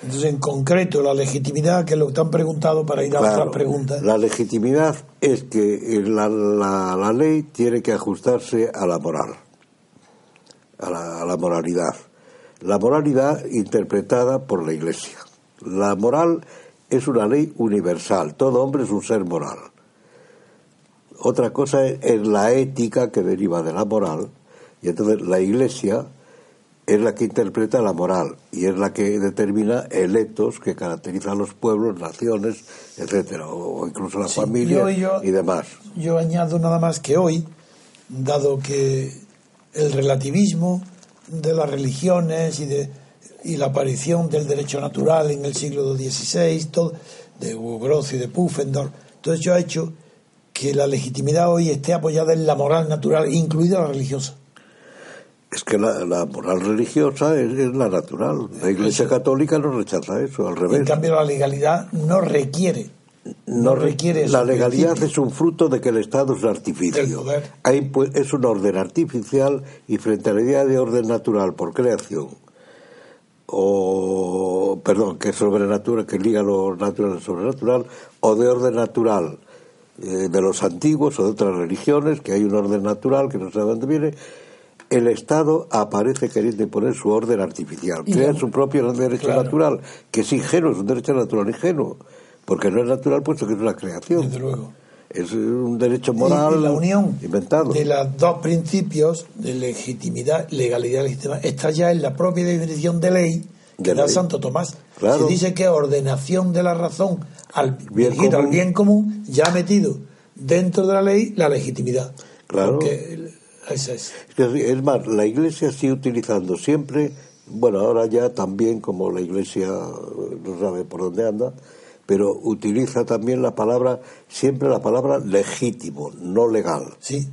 Entonces, en concreto, la legitimidad, que es lo que te han preguntado para ir a otras preguntas. La legitimidad es que eh, la, la- la ley tiene que ajustarse a la moral, a la, a la moralidad. La moralidad interpretada por la Iglesia. La moral es una ley universal, todo hombre es un ser moral. Otra cosa es, es la ética que deriva de la moral, y entonces la Iglesia es la que interpreta la moral y es la que determina el etos que caracteriza a los pueblos, naciones, etcétera, o, incluso la Sí, familia yo- yo- y demás. Yo añado nada más que hoy, dado que el relativismo de las religiones y, de, y la aparición del derecho natural en el siglo XVI, todo, de Hugo Groth y de Pufendorf, todo eso ha hecho que la legitimidad hoy esté apoyada en la moral natural, incluida la religiosa. Es que la, la moral religiosa es, es la natural. La Iglesia Católica no rechaza eso, al En revés. cambio, la legalidad no requiere. No requiere La legalidad es un fruto de que el Estado es un artificio. Hay, pues, es un orden artificial y frente a la idea de orden natural por creación, o, perdón, que es sobrenatural, que liga lo natural al sobrenatural, o de orden natural eh, de los antiguos o de otras religiones, que hay un orden natural que no sabe dónde viene, el Estado aparece queriendo imponer su orden artificial, crea su propio derecho Claro. natural, que es ingenuo, es un derecho natural ingenuo, porque no es natural puesto que es una creación. Desde luego. Es un derecho moral y la unión inventado. de los dos principios de legitimidad, legalidad y legitimidad está ya en la propia definición de ley que De da ley. Santo Tomás. Claro. Se dice que ordenación de la razón al Bien dirigida al común. bien común ya ha metido dentro de la ley la legitimidad. Claro. Es. Es más, la Iglesia sigue utilizando siempre, bueno, ahora ya también como la Iglesia no sabe por dónde anda, pero utiliza también la palabra, siempre la palabra legítimo, no legal. Sí,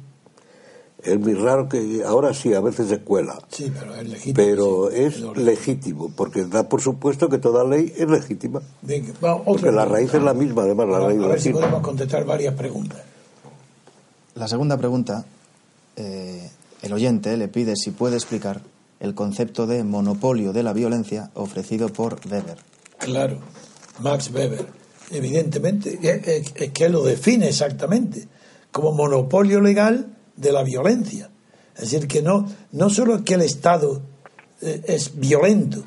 Es muy raro que ahora sí, a veces se cuela, sí, pero es legítimo. pero sí. es Pero- legítimo, porque da por supuesto que toda ley es legítima. Venga, va, otra Porque la pregunta. raíz es la misma, además, la raíz a ver si podemos contestar varias preguntas. La segunda pregunta, eh, el oyente le pide si puede explicar el concepto de monopolio de la violencia ofrecido por Weber. Claro, Max Weber. Evidentemente, es, que lo define exactamente como monopolio legal de la violencia. Es decir, que no, no solo es que el Estado eh, es violento,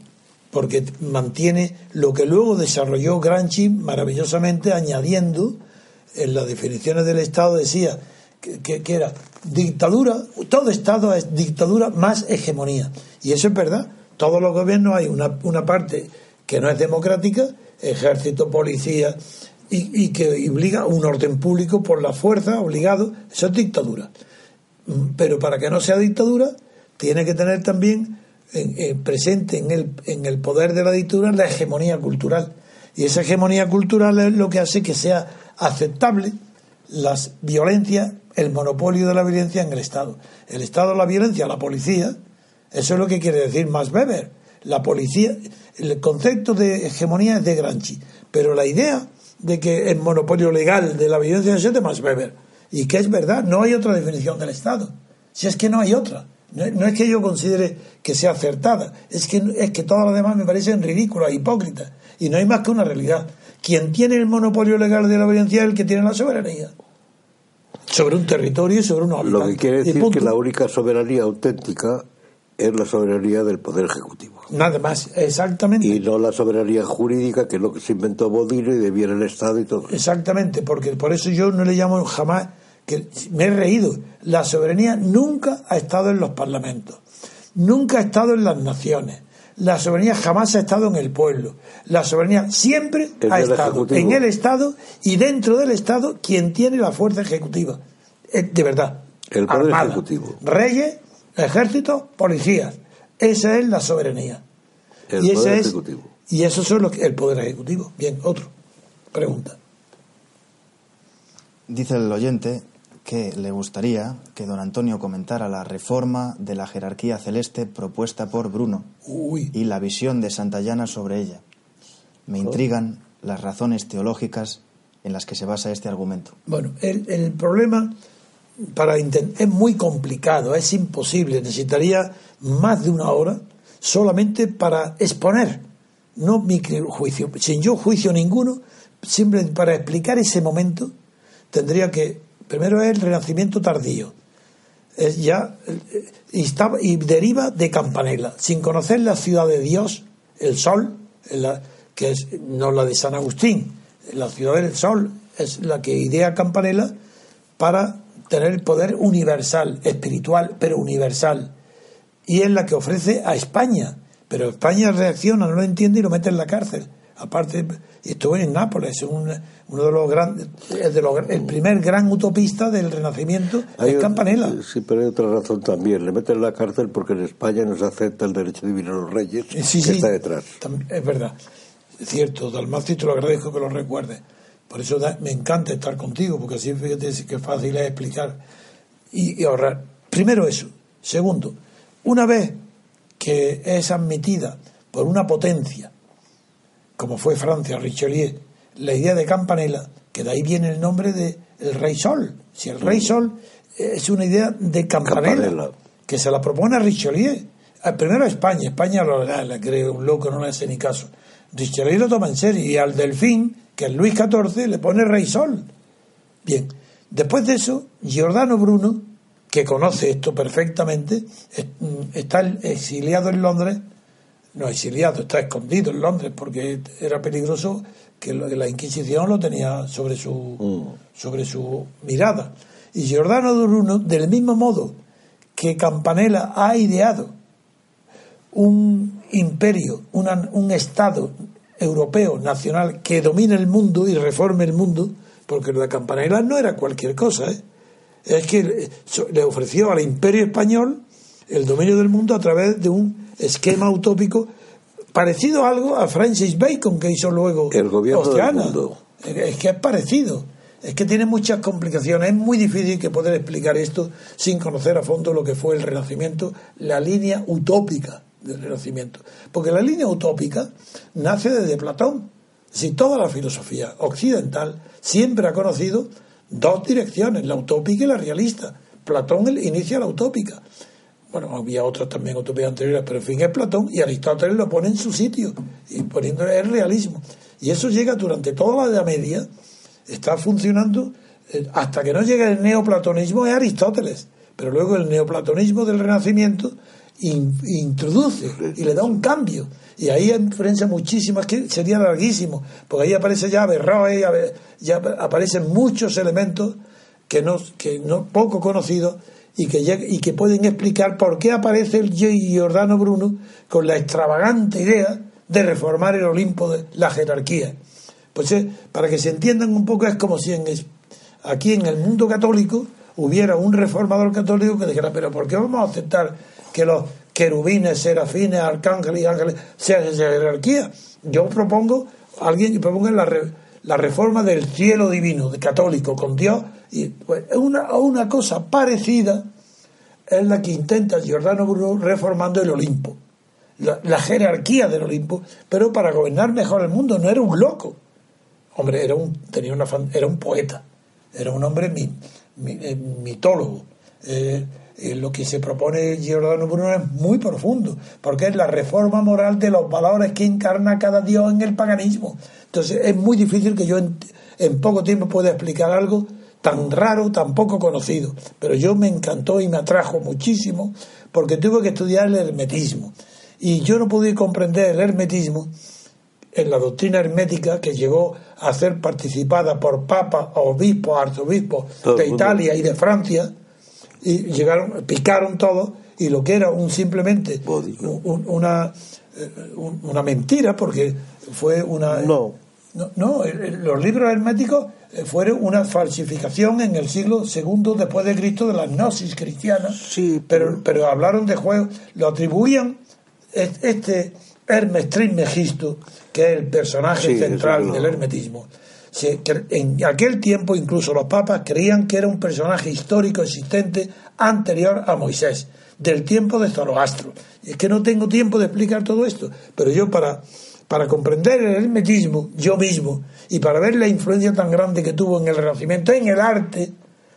porque mantiene lo que luego desarrolló Gramsci maravillosamente añadiendo en las definiciones del Estado decía que, que, era dictadura, todo Estado es dictadura más hegemonía. Y eso es verdad. Todos los gobiernos hay una, una parte que no es democrática, ejército, policía, y, que obliga un orden público por la fuerza, obligado, eso es dictadura. Mm, pero para que no sea dictadura, tiene que tener también eh, presente en el, en el poder de la dictadura la hegemonía cultural. Y esa hegemonía cultural es lo que hace que sea aceptable las violencias, el monopolio de la violencia en el Estado. El Estado, la violencia, la policía, eso es lo que quiere decir Max Weber. La policía, el concepto de hegemonía es de Gramsci, pero la idea de que el monopolio legal de la violencia es de Max Weber. Y que es verdad, no hay otra definición del Estado. Si es que no hay otra. No, es que yo considere que sea acertada, es que, es que todas las demás me parecen ridículas, hipócritas. Y no hay más que una realidad. Quien tiene el monopolio legal de la violencia es el que tiene la soberanía. Sobre un territorio y sobre una Lo que quiere decir que la única soberanía auténtica es la soberanía del Poder Ejecutivo. Nada más, exactamente. Y no la soberanía jurídica, que es lo que se inventó Bodino y debiera el Estado y todo. Exactamente, porque por eso yo no le llamo jamás que me he reído. La soberanía nunca ha estado en los parlamentos, nunca ha estado en las naciones. La soberanía jamás ha estado en el pueblo. La soberanía siempre ha estado en el Estado y dentro del Estado quien tiene la fuerza ejecutiva. De verdad. El poder ejecutivo. Reyes, ejércitos, policías. Esa es la soberanía. El y poder ejecutivo. y eso es lo que, el poder ejecutivo. Bien, otro. Pregunta. Dice el oyente que le gustaría que don Antonio comentara la reforma de la jerarquía celeste propuesta por Bruno y la visión de Santayana sobre ella. Me intrigan las razones teológicas en las que se basa este argumento. Bueno, el, problema para es muy complicado, es imposible, necesitaría más de una hora solamente para exponer, no mi juicio, sin yo juicio ninguno, simplemente para explicar ese momento tendría que Primero es el renacimiento tardío. Es ya y, y deriva de Campanella, sin conocer la ciudad de Dios, el sol, que es no la de San Agustín, la ciudad del sol es la que idea Campanella para tener el poder universal, espiritual, pero universal. Y es la que ofrece a España. Pero España reacciona, no lo entiende y lo mete en la cárcel. Aparte, estuvo en Nápoles, un, uno de los grandes, el, primer gran utopista del Renacimiento es Campanella. Sí, pero hay otra razón también. Le meten en la cárcel porque en España no se acepta el derecho divino a los reyes que está detrás. Es verdad, es cierto. Dalmacio, te lo agradezco que lo recuerde. Por eso me encanta estar contigo, porque así fíjate que fácil es explicar y ahorrar. Primero eso. Segundo, una vez que es admitida por una potencia como fue Francia, Richelieu, la idea de Campanella, que de ahí viene el nombre de el Rey Sol. Si el Rey Sol es una idea de Campanella, que se la propone a Richelieu. Ah, primero a España, España lo le cree un loco, no le hace ni caso. Richelieu lo toma en serio y al Delfín, que Luis XIV, le pone Rey Sol. Bien, después de eso, Giordano Bruno, que conoce esto perfectamente, mm, está exiliado en Londres no exiliado, está escondido en Londres porque era peligroso que la Inquisición lo tenía sobre su, mm. sobre su mirada. Y Giordano Bruno, del mismo modo que Campanella ha ideado un imperio, un Estado europeo, nacional, que domine el mundo y reforme el mundo, porque lo de Campanella no era cualquier cosa, ¿eh? es que le ofreció al imperio español el dominio del mundo a través de un esquema utópico parecido algo a Francis Bacon que hizo luego el gobierno del mundo. Es que es parecido. Es que tiene muchas complicaciones. Es muy difícil que poder explicar esto sin conocer a fondo lo que fue el Renacimiento, la línea utópica del Renacimiento. Porque la línea utópica nace desde Platón. Si toda la filosofía occidental siempre ha conocido dos direcciones, la utópica y la realista. Platón inicia la utópica. Bueno, había otras también utopías anteriores, pero en fin es Platón y Aristóteles lo pone en su sitio y poniéndole el realismo. Y eso llega durante toda la Edad Media, está funcionando eh, hasta que no llega el neoplatonismo es Aristóteles, pero luego el neoplatonismo del Renacimiento in- introduce y le da un cambio. Y ahí hay muchísimas que sería larguísimo, porque ahí aparece ya Ave- ya aparecen muchos elementos que no, que no poco conocidos y que, lleg- y que pueden explicar por qué aparece el Giordano Bruno con la extravagante idea de reformar el Olimpo de la jerarquía. Pues eh, para que se entiendan un poco es como si en aquí en el mundo católico hubiera un reformador católico que dijera, pero ¿por qué vamos a aceptar que los querubines, serafines, arcángeles y ángeles sean esa jerarquía? Yo propongo, alguien proponga la, la reforma del cielo divino, católico, con Dios, y pues, es una, una cosa parecida es la que intenta Giordano Bruno reformando el Olimpo, la, jerarquía del Olimpo, pero para gobernar mejor el mundo, no era un loco. Hombre, era un, tenía una, era un poeta, era un hombre eh, mitólogo. Eh, eh, lo que se propone Giordano Bruno es muy profundo, porque es la reforma moral de los valores que encarna cada dios en el paganismo. Entonces es muy difícil que yo en, en poco tiempo pueda explicar algo tan raro, tan poco conocido. Pero yo me encantó y me atrajo muchísimo porque tuve que estudiar el hermetismo. Y yo no pude comprender el hermetismo en la doctrina hermética que llegó a ser participada por papas, obispos, arzobispos de. Italia y de Francia, y llegaron, picaron todo, y lo que era un simplemente un- una, eh, un- una mentira, porque fue una... No. No, no, los libros herméticos eh, fueron una falsificación en el siglo segundo después de Cristo de la gnosis cristiana. Sí, pero, pero- hablaron de juegos, lo atribuían es- este Hermes Trismegisto, que es el personaje Sí, central del hermetismo. Se en aquel tiempo incluso los papas creían que era un personaje histórico existente anterior a Moisés, del tiempo de Zoroastro. Y es que no tengo tiempo de explicar todo esto, pero yo para, para comprender el hermetismo, yo mismo, y para ver la influencia tan grande que tuvo en el Renacimiento, en el arte,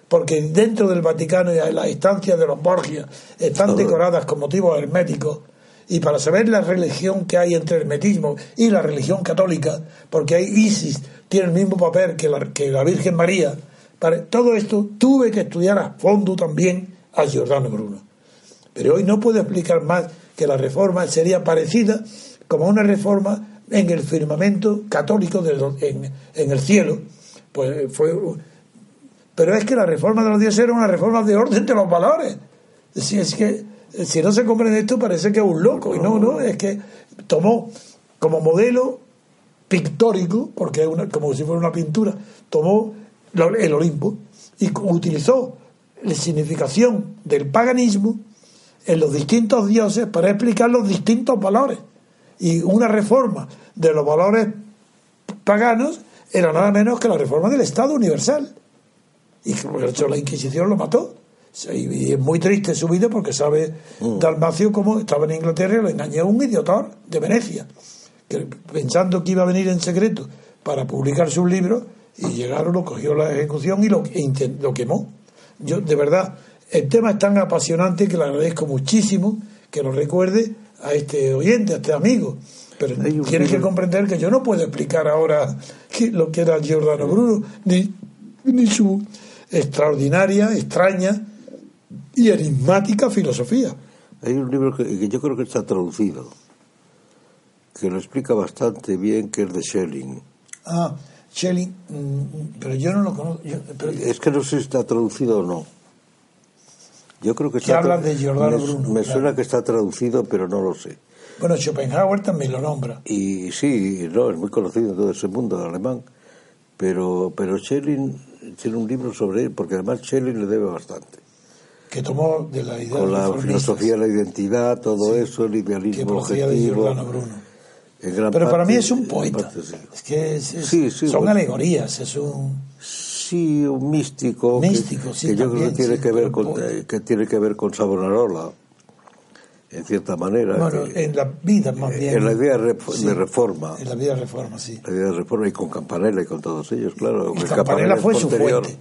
porque dentro del Vaticano y las estancias de los Borgia están decoradas con motivos herméticos, y para saber la religión que hay entre el hermetismo y la religión católica, porque hay Isis, tiene el mismo papel que la, que la Virgen María, para todo esto tuve que estudiar a fondo también a Giordano Bruno. Pero hoy no puedo explicar más que la reforma sería parecida como una reforma en el firmamento católico del, en, en el cielo. Pues fue, pero es que la reforma de los dioses era una reforma de orden de los valores. Si es que si no se comprende esto parece que es un loco y no, no, es que tomó como modelo pictórico, porque es una, como si fuera una pintura, tomó el Olimpo y utilizó la significación del paganismo en los distintos dioses para explicar los distintos valores. Y una reforma de los valores paganos era nada menos que la reforma del Estado universal. Y por hecho la Inquisición lo mató. Y es muy triste su vida porque sabe Dalmacio cómo estaba en Inglaterra y lo engañó un idiotor de Venecia, que pensando que iba a venir en secreto para publicar sus libros, y llegaron, lo cogió la ejecución y lo, e lo quemó. Yo, de verdad, el tema es tan apasionante que le agradezco muchísimo que lo recuerde a este oyente, a este amigo. Pero tienes que comprender que yo no puedo explicar ahora qué- lo que era Giordano Bruno, ni, ni su extraordinaria, extraña y enigmática filosofía. Hay un libro que, que yo creo que está traducido, que lo explica bastante bien, que es de Schelling. Ah, Schelling, mm, pero yo no lo conozco. yo- pero- Es que no sé si está traducido o no. Yo creo que está hablan de Giordano me, Bruno, Me claro. suena que está traducido, pero no lo sé. bueno, Schopenhauer también lo nombra. Y sí, no, es muy conocido en todo ese mundo alemán, pero, pero Schelling tiene un libro sobre él, porque además Schelling le debe bastante. Que tomó de la idea Con la filosofía de la identidad, todo eso, el que idealismo de objetivo. Giordano Bruno. Pero para parte- mí es un poeta. parte sí. Es que es- es- Sí, sí, son bueno. alegorías, es un... Sí, un místico. que- Místico, sí, Que, yo creo también, que tiene sí, que ver con, poeta. que tiene que ver con Savonarola, en cierta manera. Bueno, que- en la vida más bien. en la Sí, de reforma. En la vida de reforma, sí. La idea de reforma y con Campanella y con todos ellos, claro. Y Campanella es fue su fuente,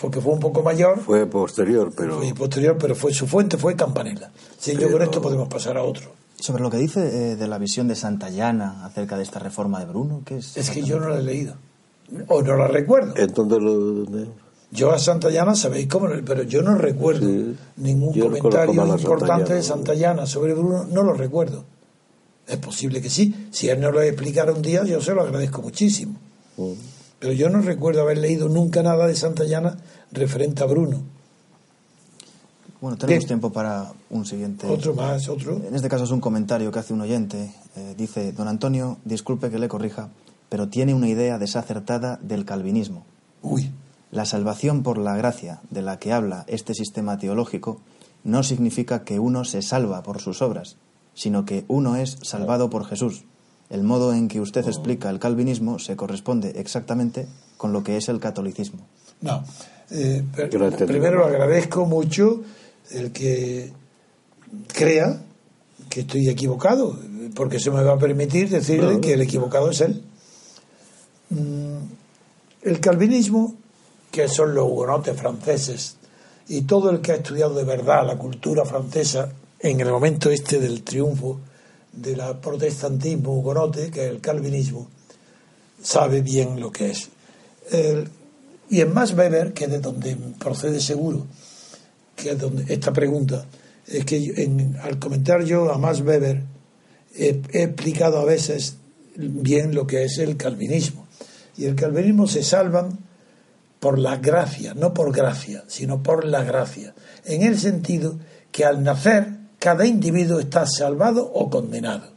porque fue un poco mayor Fue posterior, pero y posterior, pero fue su fuente fue Campanella. Sí, yo con Pero- esto podemos pasar a otro. Sobre lo que dice eh, de la visión de Santayana acerca de esta reforma de Bruno, ¿qué es? Es que yo no la he leído. O no la recuerdo. ¿en dónde lo.? Yo a Santayana sabéis cómo, pero yo no recuerdo Sí. ningún comentario importante de Santayana. Santayana sobre Bruno, no lo recuerdo. Es posible que sí. Si él no lo explicara un día, yo se lo agradezco muchísimo. Mm. Pero yo no recuerdo haber leído nunca nada de Santayana referente a Bruno. Bueno, tenemos tiempo para un siguiente. Otro más, otro. En este caso es un comentario que hace un oyente. Eh, dice, don Antonio, disculpe que le corrija, pero tiene una idea desacertada del calvinismo. Uy, La salvación por la gracia de la que habla este sistema teológico no significa que uno se salva por sus obras, sino que uno es salvado por Jesús. El modo en que usted explica el calvinismo se corresponde exactamente con lo que es el catolicismo. no. Eh, lo primero agradezco mucho el que crea que estoy equivocado, porque eso me va a permitir decirle que el equivocado es él. Mm, El calvinismo, que son los hugonotes franceses, y todo el que ha estudiado de verdad la cultura francesa en el momento este del triunfo del protestantismo hugonote, que es el calvinismo, sabe bien lo que es. El- y en Max Weber, que es de donde procede seguro, que es donde esta pregunta, es que en- al comentar yo a Max Weber he, he explicado a veces bien lo que es el calvinismo. Y el calvinismo se salvan por la gracia, no por gracia, sino por la gracia, en el sentido que al nacer cada individuo está salvado o condenado.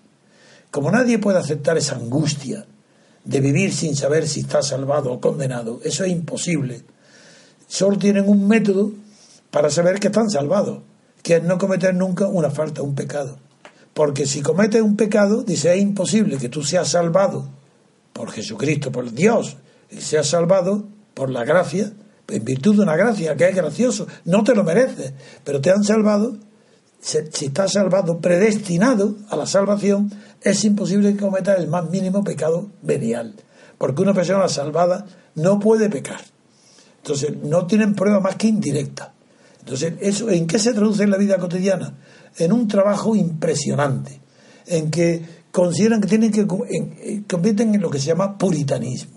Como nadie puede aceptar esa angustia de vivir sin saber si está salvado o condenado, eso es imposible. Solo tienen un método para saber que están salvados, que es no cometer nunca una falta, un pecado. Porque si cometes un pecado, dice, es imposible que tú seas salvado por Jesucristo, por Dios, y seas salvado por la gracia, en virtud de una gracia, que es gracioso, no te lo mereces, pero te han salvado, si estás salvado, predestinado a la salvación, es imposible que cometas el más mínimo pecado venial, porque una persona salvada no puede pecar. Entonces, no tienen prueba más que indirecta. Entonces, ¿eso en qué se traduce en la vida cotidiana? En un trabajo impresionante, en que consideran que tienen que eh, convierten en lo que se llama puritanismo.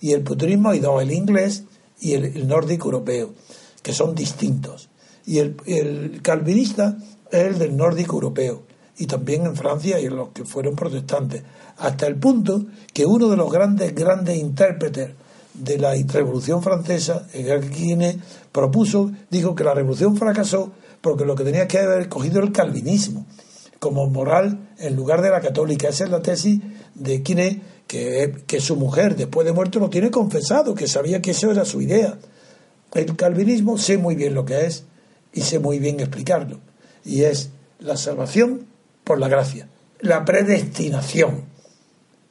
Y el puritanismo hay dos, el inglés y el, nórdico europeo, que son distintos. Y el, calvinista es el del nórdico europeo, y también en Francia y en los que fueron protestantes, hasta el punto que uno de los grandes, grandes intérpretes de la Revolución Francesa, Edgar Quinet, propuso, dijo que la revolución fracasó porque lo que tenía que haber cogido el calvinismo como moral en lugar de la católica. Esa es la tesis de Quinet, que, su mujer después de muerto lo tiene confesado, que sabía que eso era su idea. El calvinismo sé muy bien lo que es y sé muy bien explicarlo. Y es la salvación por la gracia, la predestinación,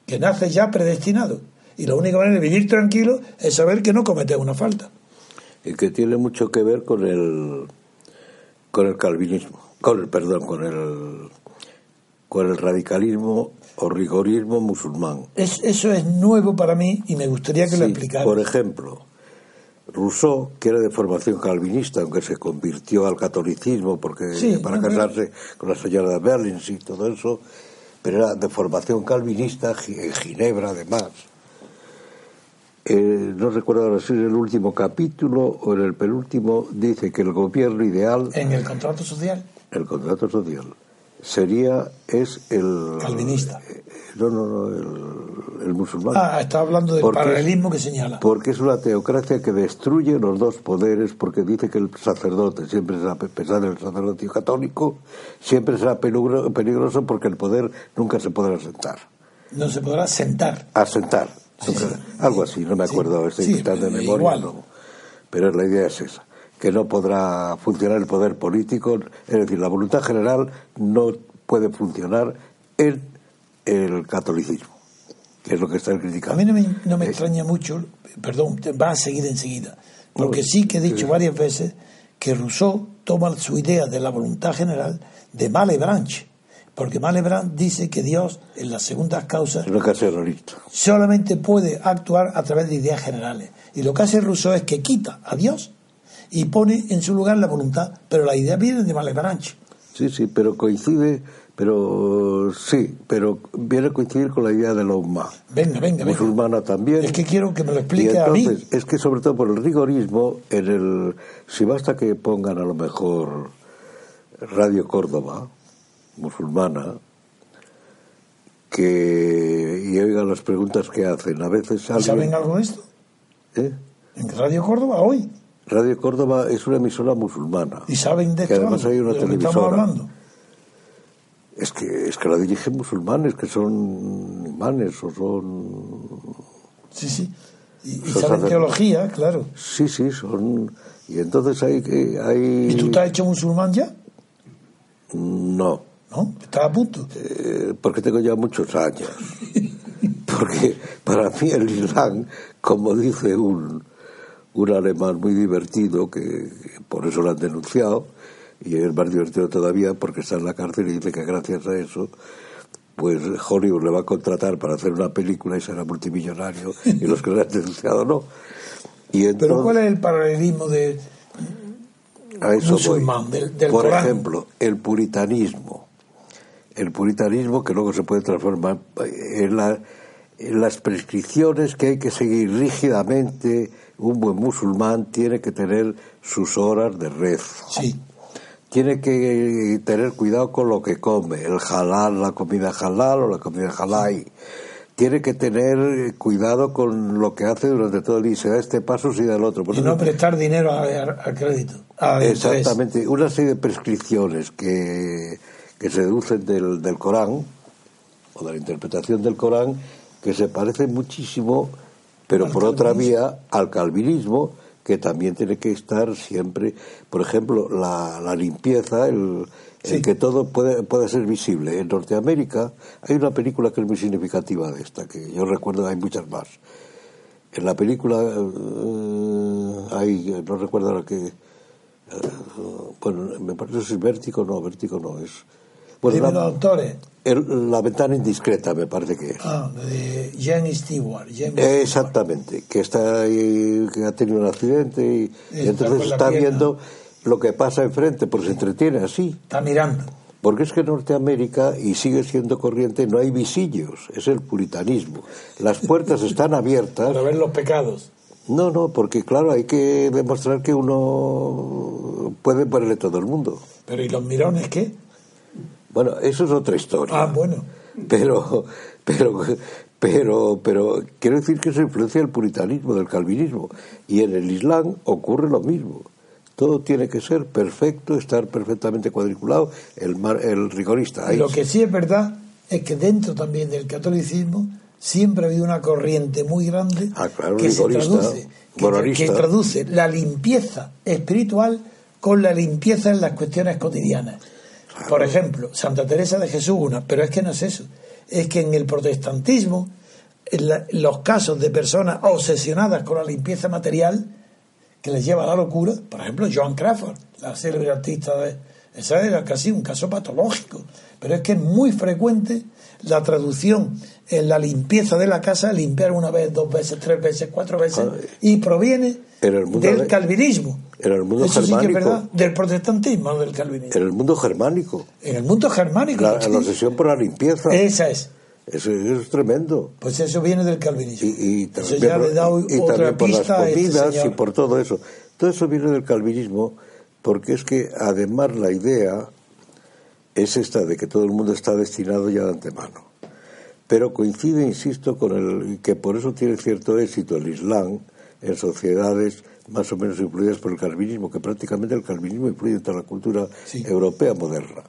que nace ya predestinado. Y la única manera de vivir tranquilo es saber que no cometes una falta. y que tiene mucho que ver con el con el calvinismo con el perdón con el con el radicalismo o rigorismo musulmán Es- eso es nuevo para mí y me gustaría que lo explicara. por ejemplo Rousseau que era de formación calvinista aunque se convirtió al catolicismo porque Sí, para no, no. casarse con la señora de Berlins y todo eso pero era de formación calvinista en Ginebra además Eh, no recuerdo ahora si en el último capítulo o en el penúltimo, dice que el gobierno ideal, En el contrato social, el contrato social, sería, es el... calvinista. eh, No, no, no, el, el musulmán. Ah, está hablando del Porque- paralelismo que señala. Porque es una teocracia que destruye los dos poderes, porque dice que el sacerdote siempre será, a pesar del sacerdote católico, siempre será peligro- peligroso porque el poder nunca se podrá sentar. No se podrá sentar. asentar. Sí, sí. Algo así, no me acuerdo, estoy sí, quitando de pero memoria. igual. no. Pero la idea es esa, que no podrá funcionar el poder político, es decir, la voluntad general no puede funcionar en el catolicismo, que es lo que están A criticando. mí no me, no me Eh, extraña mucho, perdón, va a seguir enseguida, porque sí que he dicho varias veces que Rousseau toma su idea de la voluntad general de Malebranche, porque Malebranche dice que Dios, en las segundas causas, solamente puede actuar a través de ideas generales. Y lo que hace Rousseau es que quita a Dios y pone en su lugar la voluntad, pero la idea viene de Malebranche. Sí, sí, pero coincide, pero sí, pero viene a coincidir con la idea de la UMA. Venga, venga, venga. Musulmana también. Es que quiero que me lo explique a mí. es que sobre todo por el rigorismo, en el, si basta que pongan a lo mejor Radio Córdoba, musulmana, que y oigan las preguntas que hacen. A veces ¿Y ¿Saben alguien, algo de esto? ¿eh? En Radio Córdoba hoy. Radio Córdoba es una emisora musulmana. ¿Y saben de Que esto? además hay una ¿De lo que estamos televisora. hablando? Es que, es que la dirigen musulmanes, que son imanes o son... Sí, sí. Y, y Son saben teología, claro. Sí, sí, son... Y entonces hay... que hay ¿Y tú te has hecho musulmán ya? No, ¿No? ¿Estás a punto? eh, porque tengo ya muchos años. Porque para mí el Islam, como dice un, un alemán muy divertido, que, por eso lo han denunciado, y es más divertido todavía porque está en la cárcel y dice que gracias a eso, pues Hollywood le va a contratar para hacer una película y será multimillonario, y los que le han denunciado no. Y Pero ¿cuál es el paralelismo de a eso voy. musulmán, del- del Por Corán? ejemplo, el puritanismo. El puritanismo que luego se puede transformar en, la- en las prescripciones que hay que seguir rígidamente. Un buen musulmán tiene que tener sus horas de rezo. Sí. Tiene que tener cuidado con lo que come, el halal, la comida halal o la comida halal. Tiene que tener cuidado con lo que hace durante todo el día. Se da este paso, se da el otro. Por Y eso- no prestar dinero a, a- a crédito. interés. Exactamente, una serie de prescripciones que, que se deducen del, del Corán, o de la interpretación del Corán, que se parecen muchísimo, pero por otra vía, al calvinismo, que también tiene que estar siempre, por ejemplo, la, la limpieza, el, que todo puede, puede ser visible. En Norteamérica hay una película que es muy significativa de esta, que yo recuerdo, hay muchas más. En la película, eh, hay, no recuerdo ahora que, eh, bueno, me parece que es Vértigo, no, Vértigo no es. Bueno, Dime los la, autores. el- la ventana indiscreta me parece que es. Ah, de James Stewart. Eh, Exactamente, que está ahí, que ha tenido un accidente y, entonces está pierna. viendo lo que pasa enfrente, porque se entretiene así. Está mirando. Porque es que en Norteamérica, y sigue siendo corriente, no hay visillos, es el puritanismo. Las puertas están abiertas. Para ver los pecados. No, no, porque claro, hay que demostrar que uno puede ponerle todo el mundo. Pero ¿y los mirones qué? Bueno, eso es otra historia. Ah, bueno. Pero, pero, pero, pero quiero decir que eso influencia el puritanismo del calvinismo. Y en el Islam ocurre lo mismo. Todo tiene que ser perfecto, estar perfectamente cuadriculado, el, mar- el rigorista. Ahí Lo sí. que sí es verdad es que dentro también del catolicismo siempre ha habido una corriente muy grande Ah, claro, que se traduce, que, que traduce la limpieza espiritual con la limpieza en las cuestiones cotidianas. Por ejemplo, Santa Teresa de Jesús, una, pero es que no es eso. Es que en el protestantismo, en la- los casos de personas obsesionadas con la limpieza material, que les lleva a la locura, por ejemplo, Joan Crawford, la célebre artista de... Esa era casi un caso patológico, pero es que es muy frecuente la traducción en la limpieza de la casa, limpiar una vez, dos veces, tres veces, cuatro veces, Ay. y proviene del de- calvinismo. en el mundo Eso sí que es germánico. verdad, del protestantismo, no del calvinismo. En el mundo germánico, En el mundo germánico. la, sí. la obsesión por la limpieza, Esa es. eso, eso es tremendo. Pues eso viene del calvinismo. y, y eso también, ya por- le da y otra también por las este comidas y señor. por todo eso. Todo eso viene del calvinismo porque es que además la idea es esta de que todo el mundo está destinado ya de antemano. Pero coincide, insisto, con el que por eso tiene cierto éxito el Islam en sociedades más o menos influidas por el calvinismo, que prácticamente el calvinismo influye en toda la cultura Sí. europea moderna.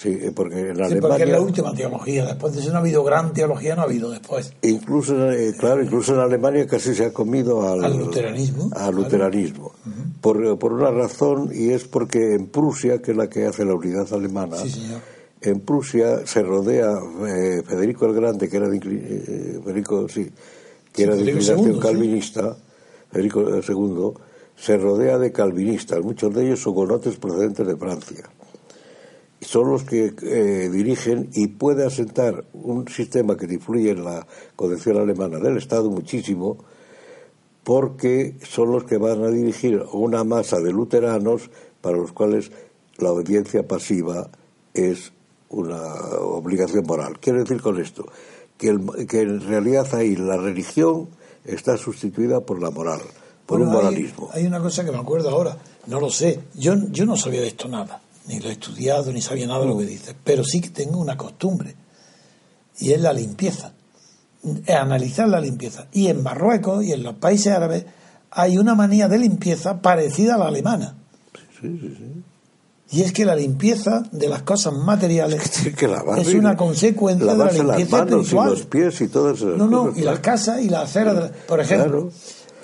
Sí, eh, porque en Sí, Alemania... porque es la última teología. Después de eso no ha habido gran teología, no ha habido después. Incluso, eh, claro, incluso en Alemania casi se ha comido al, Al luteranismo, al luteranismo. por, por una razón, y es porque en Prusia, que es la que hace la unidad alemana, Sí, señor. en Prusia se rodea eh, Federico el Grande, que era de, eh, Federico, sí, que Sí, era de inclinación II, sí. calvinista, Federico II, se rodea de calvinistas, muchos de ellos hugonotes procedentes de Francia son los que eh, dirigen y puede asentar un sistema que influye en la concepción alemana del Estado muchísimo, porque son los que van a dirigir una masa de luteranos para los cuales la obediencia pasiva es una obligación moral. Quiero decir con esto que, el- que en realidad ahí la religión está sustituida por la moral, por Bueno, un hay- moralismo. Hay, una cosa que me acuerdo ahora, no lo sé. Yo, yo no sabía de esto nada, ni lo he estudiado, ni sabía nada de lo que dice, pero sí que tengo una costumbre, y es la limpieza. Es analizar la limpieza. Y en Marruecos y en los países árabes hay una manía de limpieza parecida a la alemana. Y es que la limpieza de las cosas materiales Tiene que lavar, es y una consecuencia de la las limpieza manos y espiritual. los pies y todas esas No, no, cosas, y las casas y las aceras. de la- Por ejemplo, Claro.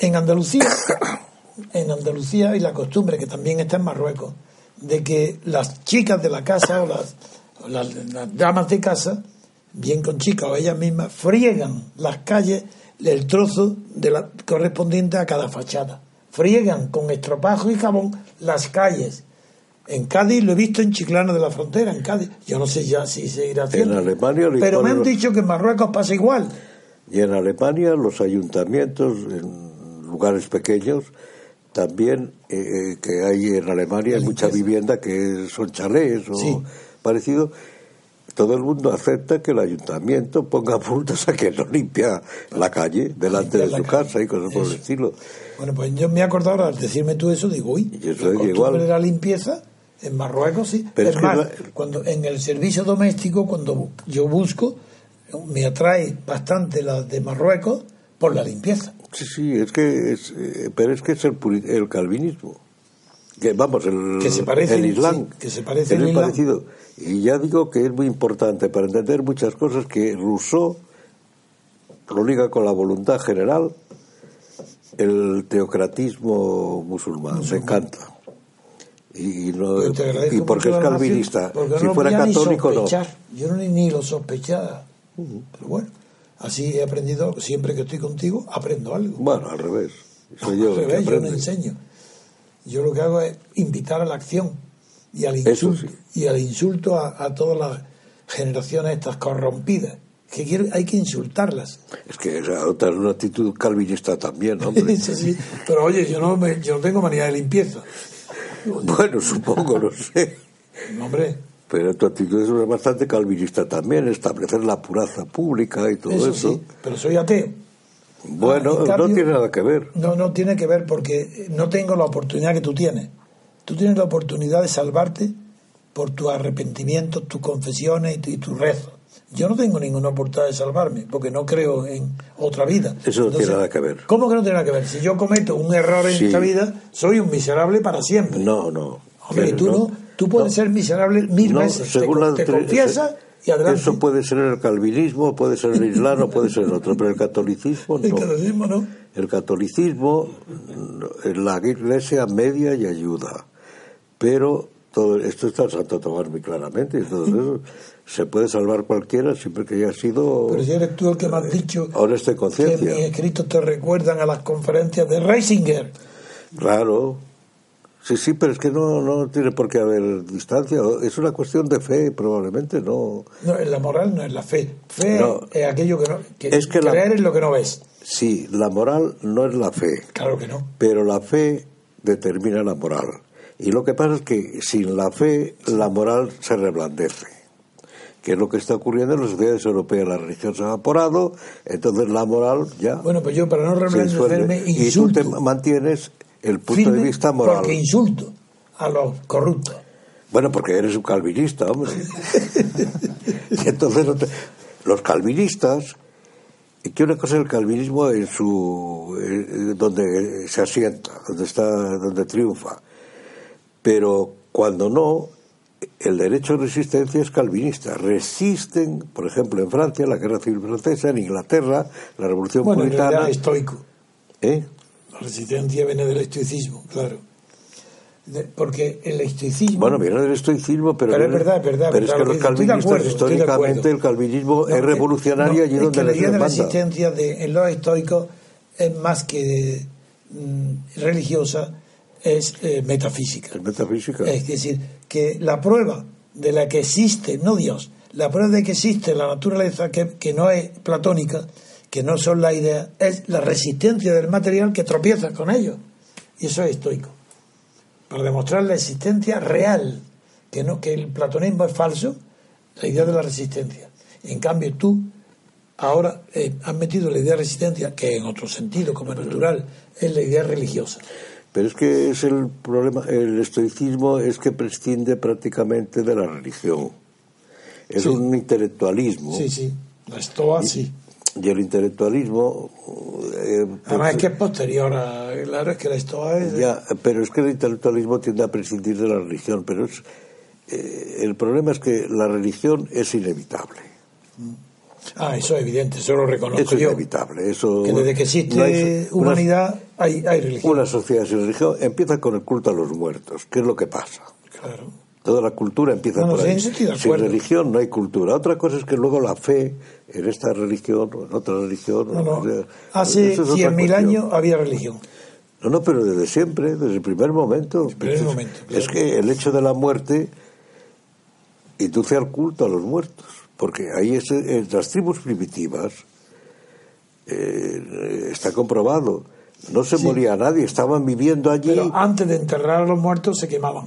en Andalucía, en Andalucía hay la costumbre, que también está en Marruecos, de que las chicas de la casa o las, o las- las damas de casa, bien con chicas o ellas mismas, friegan las calles, el trozo de la, correspondiente a cada fachada. Friegan con estropajo y jabón las calles. En Cádiz lo he visto en Chiclana de la Frontera, en Cádiz. Yo no sé ya si se irá haciendo. Alemania le Pero me han los- dicho que en Marruecos pasa igual. Y en Alemania los ayuntamientos, en lugares pequeños, también eh, que hay en Alemania hay mucha vivienda que son chalés o Sí. parecido. Todo el mundo acepta que el ayuntamiento ponga multas a que no limpia la calle delante de su calle. casa y cosas por el estilo. Bueno, pues yo me he acordado al decirme tú eso, digo, uy, Y eso es igual. de la limpieza en Marruecos sí. Pero es más, cuando en el servicio doméstico, cuando yo busco, me atrae bastante la de Marruecos por la limpieza. Sí, sí, es que es, eh, pero es que es el, el calvinismo. Que vamos, el, Que se parece, el Islam. sí, que se parece parecido. Y ya digo que es muy importante para entender muchas cosas que Rousseau lo liga con la voluntad general, el teocratismo musulmán. Me encanta. Y, y no, y porque es calvinista. porque Si no fuera católico, no. Yo no ni, lo sospechaba. Pero bueno, así he aprendido, siempre que estoy contigo, aprendo algo. Bueno, al revés. Soy yo Al que revés, yo no enseño. Yo lo que hago es invitar a la acción y al insulto, sí. y al insulto a, a todas las generaciones estas corrompidas. Que quiero- hay que insultarlas. Es que es otra una actitud calvinista también, hombre. Sí. Pero oye, yo no, me- yo no tengo manía de limpieza. bueno, supongo, no sé. No, hombre, Pero tu actitud es bastante calvinista también, establecer la pureza pública y todo eso, eso. sí. Pero soy ateo. Bueno, Ah, cambio- no tiene nada que ver. No, no tiene que ver porque no tengo la oportunidad que tú tienes. Tú tienes la oportunidad de salvarte por tus arrepentimientos, tus confesiones y tu, y tus rezos. Yo no tengo ninguna oportunidad de salvarme porque no creo en otra vida. Eso no tiene nada que ver. ¿Cómo que no tiene nada que ver? Si yo cometo un error en Sí. esta vida, soy un miserable para siempre. No, no. Hombre, tú no, tú puedes no. ser miserable mil No, veces. Te, según la te confiesas y adelante. Eso puede ser el calvinismo, puede ser el islam, o puede ser el otro, pero el catolicismo El no. catolicismo no. El catolicismo, mm, la iglesia media y ayuda. Pero todo esto está en Santo Tomás muy claramente, eso se puede salvar cualquiera siempre que haya sido Pero si eres tú el que me has dicho honesta y que mis escritos te recuerdan a las conferencias de Reisinger. Claro. Sí, sí, pero es que no, no tiene por qué haber distancia. Es una cuestión de fe, probablemente, no. No, la moral no es la fe. Fe No. es aquello que no. Que Es que la- creer en lo que no ves. Sí, la moral no es la fe, Claro que no. pero la fe determina la moral. Y lo que pasa es que sin la fe, la moral se reblandece. Que es lo que está ocurriendo en las sociedades europeas. La religión se ha evaporado, entonces la moral ya Bueno, pues yo para no reblandecerme disuelve. Y tú insulto. te mantienes el punto de vista moral. Porque insulto a los corruptos. Bueno, porque eres un calvinista, hombre. y entonces los calvinistas, y que una cosa es el calvinismo en su donde se asienta, donde está, donde triunfa. Pero cuando no, el derecho de resistencia es calvinista. Resisten, por ejemplo, en Francia, la guerra civil francesa, en Inglaterra, la revolución Bueno, en puritana. estoico. ¿eh? La resistencia viene del estoicismo, claro. De- porque el estoicismo. Bueno, viene del estoicismo, pero, Pero es verdad, es verdad, Pero es que lo los calvinistas, acuerdo, históricamente, el calvinismo No, es revolucionario no, allí es donde que la idea de manda. resistencia de, en los estoicos es más que mm, religiosa, es eh, metafísica. Es metafísica. Es decir, que la prueba de la que existe, no Dios, la prueba de que existe la naturaleza que, que no es platónica, que no son las ideas, es la resistencia del material que tropieza con ello. Y eso es estoico. Para demostrar la existencia real que no que el platonismo es falso, la idea de la resistencia. En cambio, tú ahora eh, has metido la idea de resistencia, que en otro sentido, como es natural, es la idea religiosa. Pero es que es el problema, el estoicismo es que prescinde prácticamente de la religión. Es Sí. un intelectualismo. Sí, sí, la estoa sí. Y el intelectualismo. eh, Además es pues, que es posterior a... Claro, es que la estoa es... ya, pero es que el intelectualismo tiende a prescindir de la religión. Pero es, eh, el problema es que la religión es inevitable. Ah, eso es evidente, eso lo reconozco Eso es yo. inevitable. Eso, Que desde que existe no hay- una- humanidad hay, hay religión. Una sociedad sin religión empieza con el culto a los muertos. ¿Qué es lo que pasa? Claro. Toda la cultura empieza No, por ahí. Sin religión no hay cultura. Otra cosa es que luego la fe en esta religión o en otra religión. No, no. Hace eso es otra 100.000 cuestión. años había religión. No, no, pero desde siempre, desde el primer momento. primer Es- momento, Es que el hecho de la muerte induce al culto a los muertos. Porque ahí es, en las tribus primitivas eh, está comprobado. No se Sí. moría nadie, estaban viviendo allí, Pero antes de enterrar a los muertos se quemaban.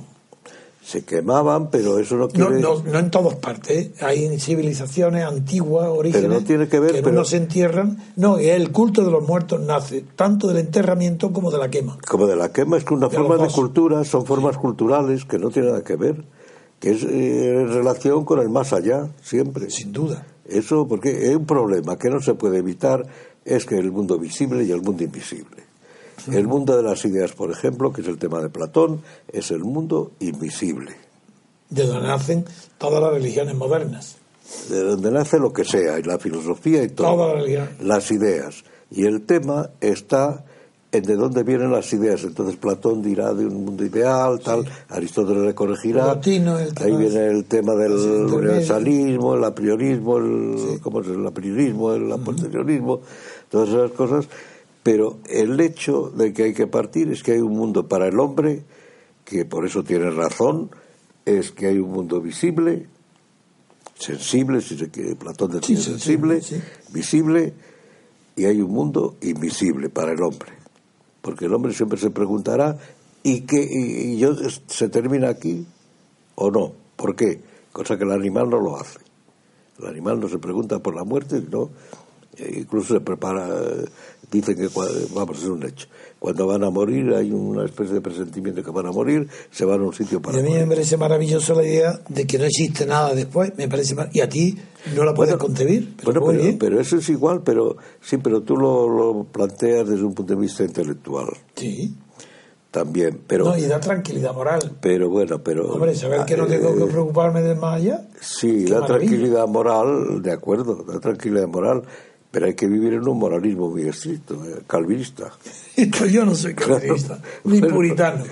Se quemaban, pero eso no No, quiere. no, no en todas partes. ¿eh? Hay civilizaciones antiguas, orígenes, no tiene que ver, pero- unos se entierran. No, el culto de los muertos nace tanto del enterramiento como de la quema. Como de la quema, es que una De forma de cultura son formas culturales que no tienen nada que ver, que es eh, en relación con el más allá, siempre. Sin duda. Eso, porque hay un problema que no se puede evitar, es que el mundo visible y el mundo invisible. El mundo de las ideas, por ejemplo, que es el tema de Platón, es el mundo invisible, De donde nacen todas las religiones modernas. de donde nace lo que sea, y la filosofía y todo. Toda la. Las ideas. Y el tema está en de dónde vienen las ideas. Entonces Platón dirá de un mundo ideal, tal, Aristóteles le corregirá. Plotino, el Ahí viene el tema del universalismo, el apriorismo, el, ¿cómo es? el apriorismo, el aposteriorismo, todas esas cosas. Pero el hecho de que hay que partir es que hay un mundo para el hombre, que por eso tiene razón, es que hay un mundo visible, sensible, si se quiere, Platón decía Sí, sensible, visible, y hay un mundo invisible para el hombre. Porque el hombre siempre se preguntará, ¿y, qué, y, y yo, se termina aquí o no? ¿Por qué? Cosa que el animal no lo hace. El animal no se pregunta por la muerte, no. Incluso se prepara, eh, dicen que, vamos, es un hecho. Cuando van a morir, hay una especie de presentimiento que van a morir, se van a un sitio Y para a mí me parece maravilloso la idea de que no existe nada después. Me parece mar- Y a ti no la puedes Bueno, concebir. Pero bueno, pero, pero eso es igual, pero sí, pero tú lo, lo planteas desde un punto de vista intelectual Sí. también. Pero, No, y da tranquilidad moral. pero bueno, pero. Hombre, saber que no eh, tengo que preocuparme del más allá. Sí, da maravilla. tranquilidad moral, de acuerdo, da tranquilidad moral, pero hay que vivir en un moralismo muy estricto, eh, calvinista. Pues yo no soy calvinista, ni Bueno, puritano.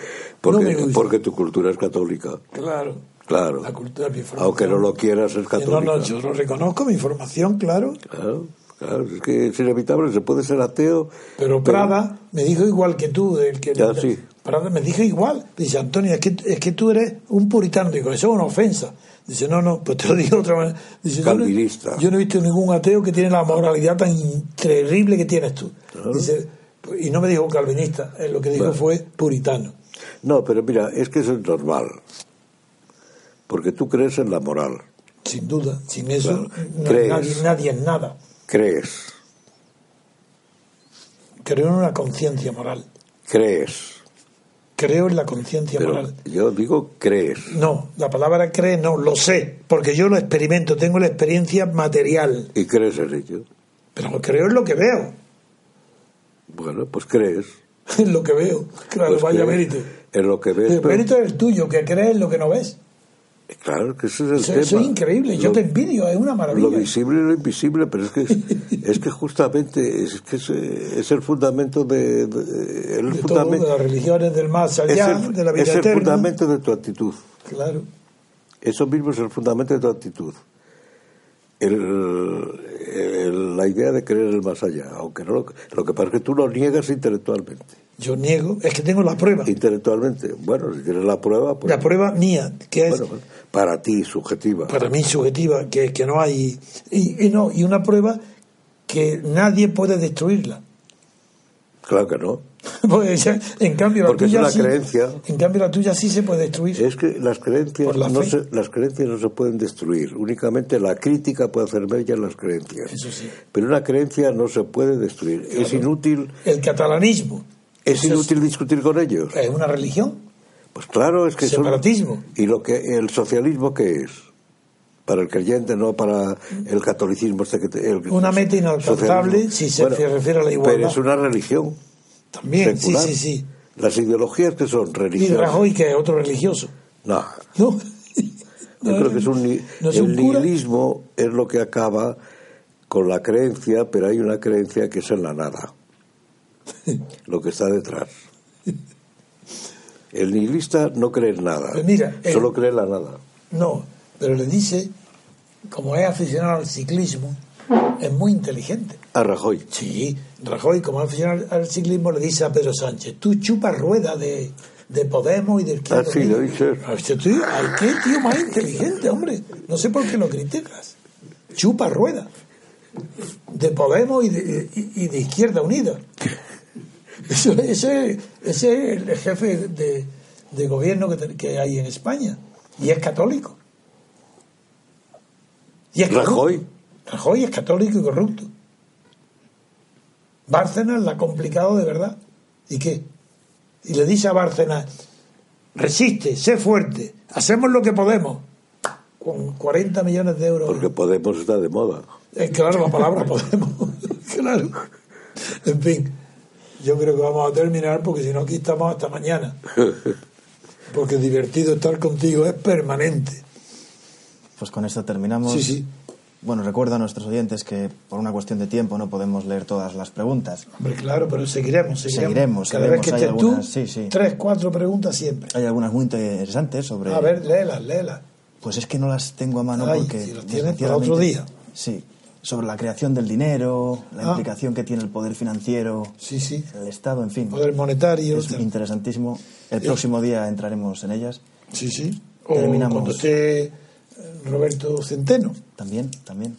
Porque, no me gusta. porque tu cultura es católica, Claro. claro. La cultura, mi formación. Aunque no lo quieras, es No, católica. no, yo lo reconozco, mi formación, claro. Claro, claro, es que es inevitable, se puede ser ateo. Pero Prada me dijo igual que tú. El que, Ya, sí. Prada me dijo igual. Dice, Antonio, es que, es que tú eres un puritano. Digo, eso es una ofensa. Dice, no, no, pues te lo digo de otra manera. Dice, yo no- Calvinista. Yo no, he visto ningún ateo que tiene la moralidad tan terrible que tienes tú. Dice, y no me dijo calvinista, eh, lo que dijo Bueno. fue puritano. No, pero mira, es que eso es normal. Porque tú crees en la moral, Sin duda. Sin eso, Claro. no- ¿Crees? nadie, nadie es nada. crees, Creo en una conciencia moral. crees. Creo en la conciencia moral. yo digo crees. No, la palabra cree no, lo sé, porque yo lo experimento, tengo la experiencia material, Y crees en ello. pero creo en lo que veo, Bueno, pues crees. en lo que veo. Claro, Pues vaya mérito. En lo que ves. El pero- mérito es el tuyo, que crees en lo que no ves. Claro, que ese es el Eso, tema. eso es increíble, yo Lo- te envidio, es una Lo maravilla. visible y lo invisible, pero es que es que justamente es que es, es el fundamento de, de- el de todo, fundamento de las religiones del más allá, el, de la vida es el fundamento de tu actitud. Claro. Eso mismo es el fundamento de tu actitud. El- el- la idea de creer el más allá, aunque no lo, lo que pasa es que tú lo niegas intelectualmente. Yo niego, es que tengo la prueba, Intelectualmente, bueno, si tienes la prueba, pues la prueba mía, que es bueno, para ti subjetiva. para mí subjetiva, que, que no hay. Y, y no, y una prueba que nadie puede destruirla. Claro que no. Ya- en cambio la Porque es tuya una sí, creencia. En cambio la tuya sí se puede destruir. Es que las creencias, la no se, las creencias no se pueden destruir. Únicamente la crítica puede hacer mella las creencias. Eso sí. Pero una creencia no se puede destruir. Es inútil, El catalanismo es Eso inútil discutir con ellos. es una religión. Pues claro, es que son- Separatismo. y lo que el socialismo qué es para el creyente, no para el catolicismo. este que te- el- Una meta inalcanzable socialismo. si se refiere a la igualdad. Pero es una religión. También, sí, secular. sí, sí. Las ideologías que son Y religiosas. Rajoy, que es otro religioso. No, ¿No? yo creo que es un, ¿No es el un nihilismo es lo que acaba con la creencia, pero hay una creencia que es en la nada, lo que está detrás. El nihilista no cree en nada, Pues mira, el- solo cree en la nada. No, pero le dice, como es aficionado al ciclismo, es muy inteligente. A Rajoy. Sí, Rajoy, como aficionado al ciclismo, le dice a Pedro Sánchez, tú chupas rueda de, de Podemos y de Izquierda Ah, sí, Unida". lo dice. Ah, ay, qué tío más inteligente, hombre. No sé por qué lo criticas. Chupa rueda. De Podemos y de, y- de Izquierda Unida. Eso- ese, ese es el jefe de, de gobierno que, te- que hay en España. Y es católico. Y es corrupto. Rajoy. Rajoy es católico y corrupto. Bárcenas la ha complicado de verdad. ¿Y qué? Y le dice a Bárcenas, resiste, sé fuerte, hacemos lo que podemos. Con 40 millones de euros. Porque Podemos está de moda. Eh, claro, la palabra podemos. claro. En fin, yo creo que vamos a terminar porque si no aquí estamos hasta mañana. Porque divertido estar contigo es permanente. Pues con esto terminamos. Sí, sí. Bueno, recuerdo a nuestros oyentes que por una cuestión de tiempo no podemos leer todas las preguntas. Hombre, claro, pero seguiremos, seguiremos. Seguiremos, Cada vez que estés tú, algunas, sí, sí. tres, cuatro preguntas siempre. Hay algunas muy interesantes sobre... A ver, léelas, léelas. Pues es que no las tengo a mano Ay, porque... si las tienes para otro día. Sí, sobre la creación del dinero, la Ah. implicación que tiene el poder financiero, Sí, sí. el Estado, en fin. Poder monetario. Es tal. interesantísimo. El próximo día entraremos en ellas. Sí, sí. O Terminamos. cuando esté Roberto Centeno. También, también.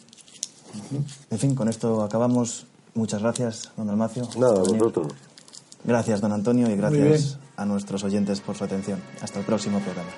En fin, con esto acabamos. Muchas gracias, don Almacio. Nada, vosotros. Gracias, don Antonio, y gracias a nuestros oyentes por su atención. Hasta el próximo programa.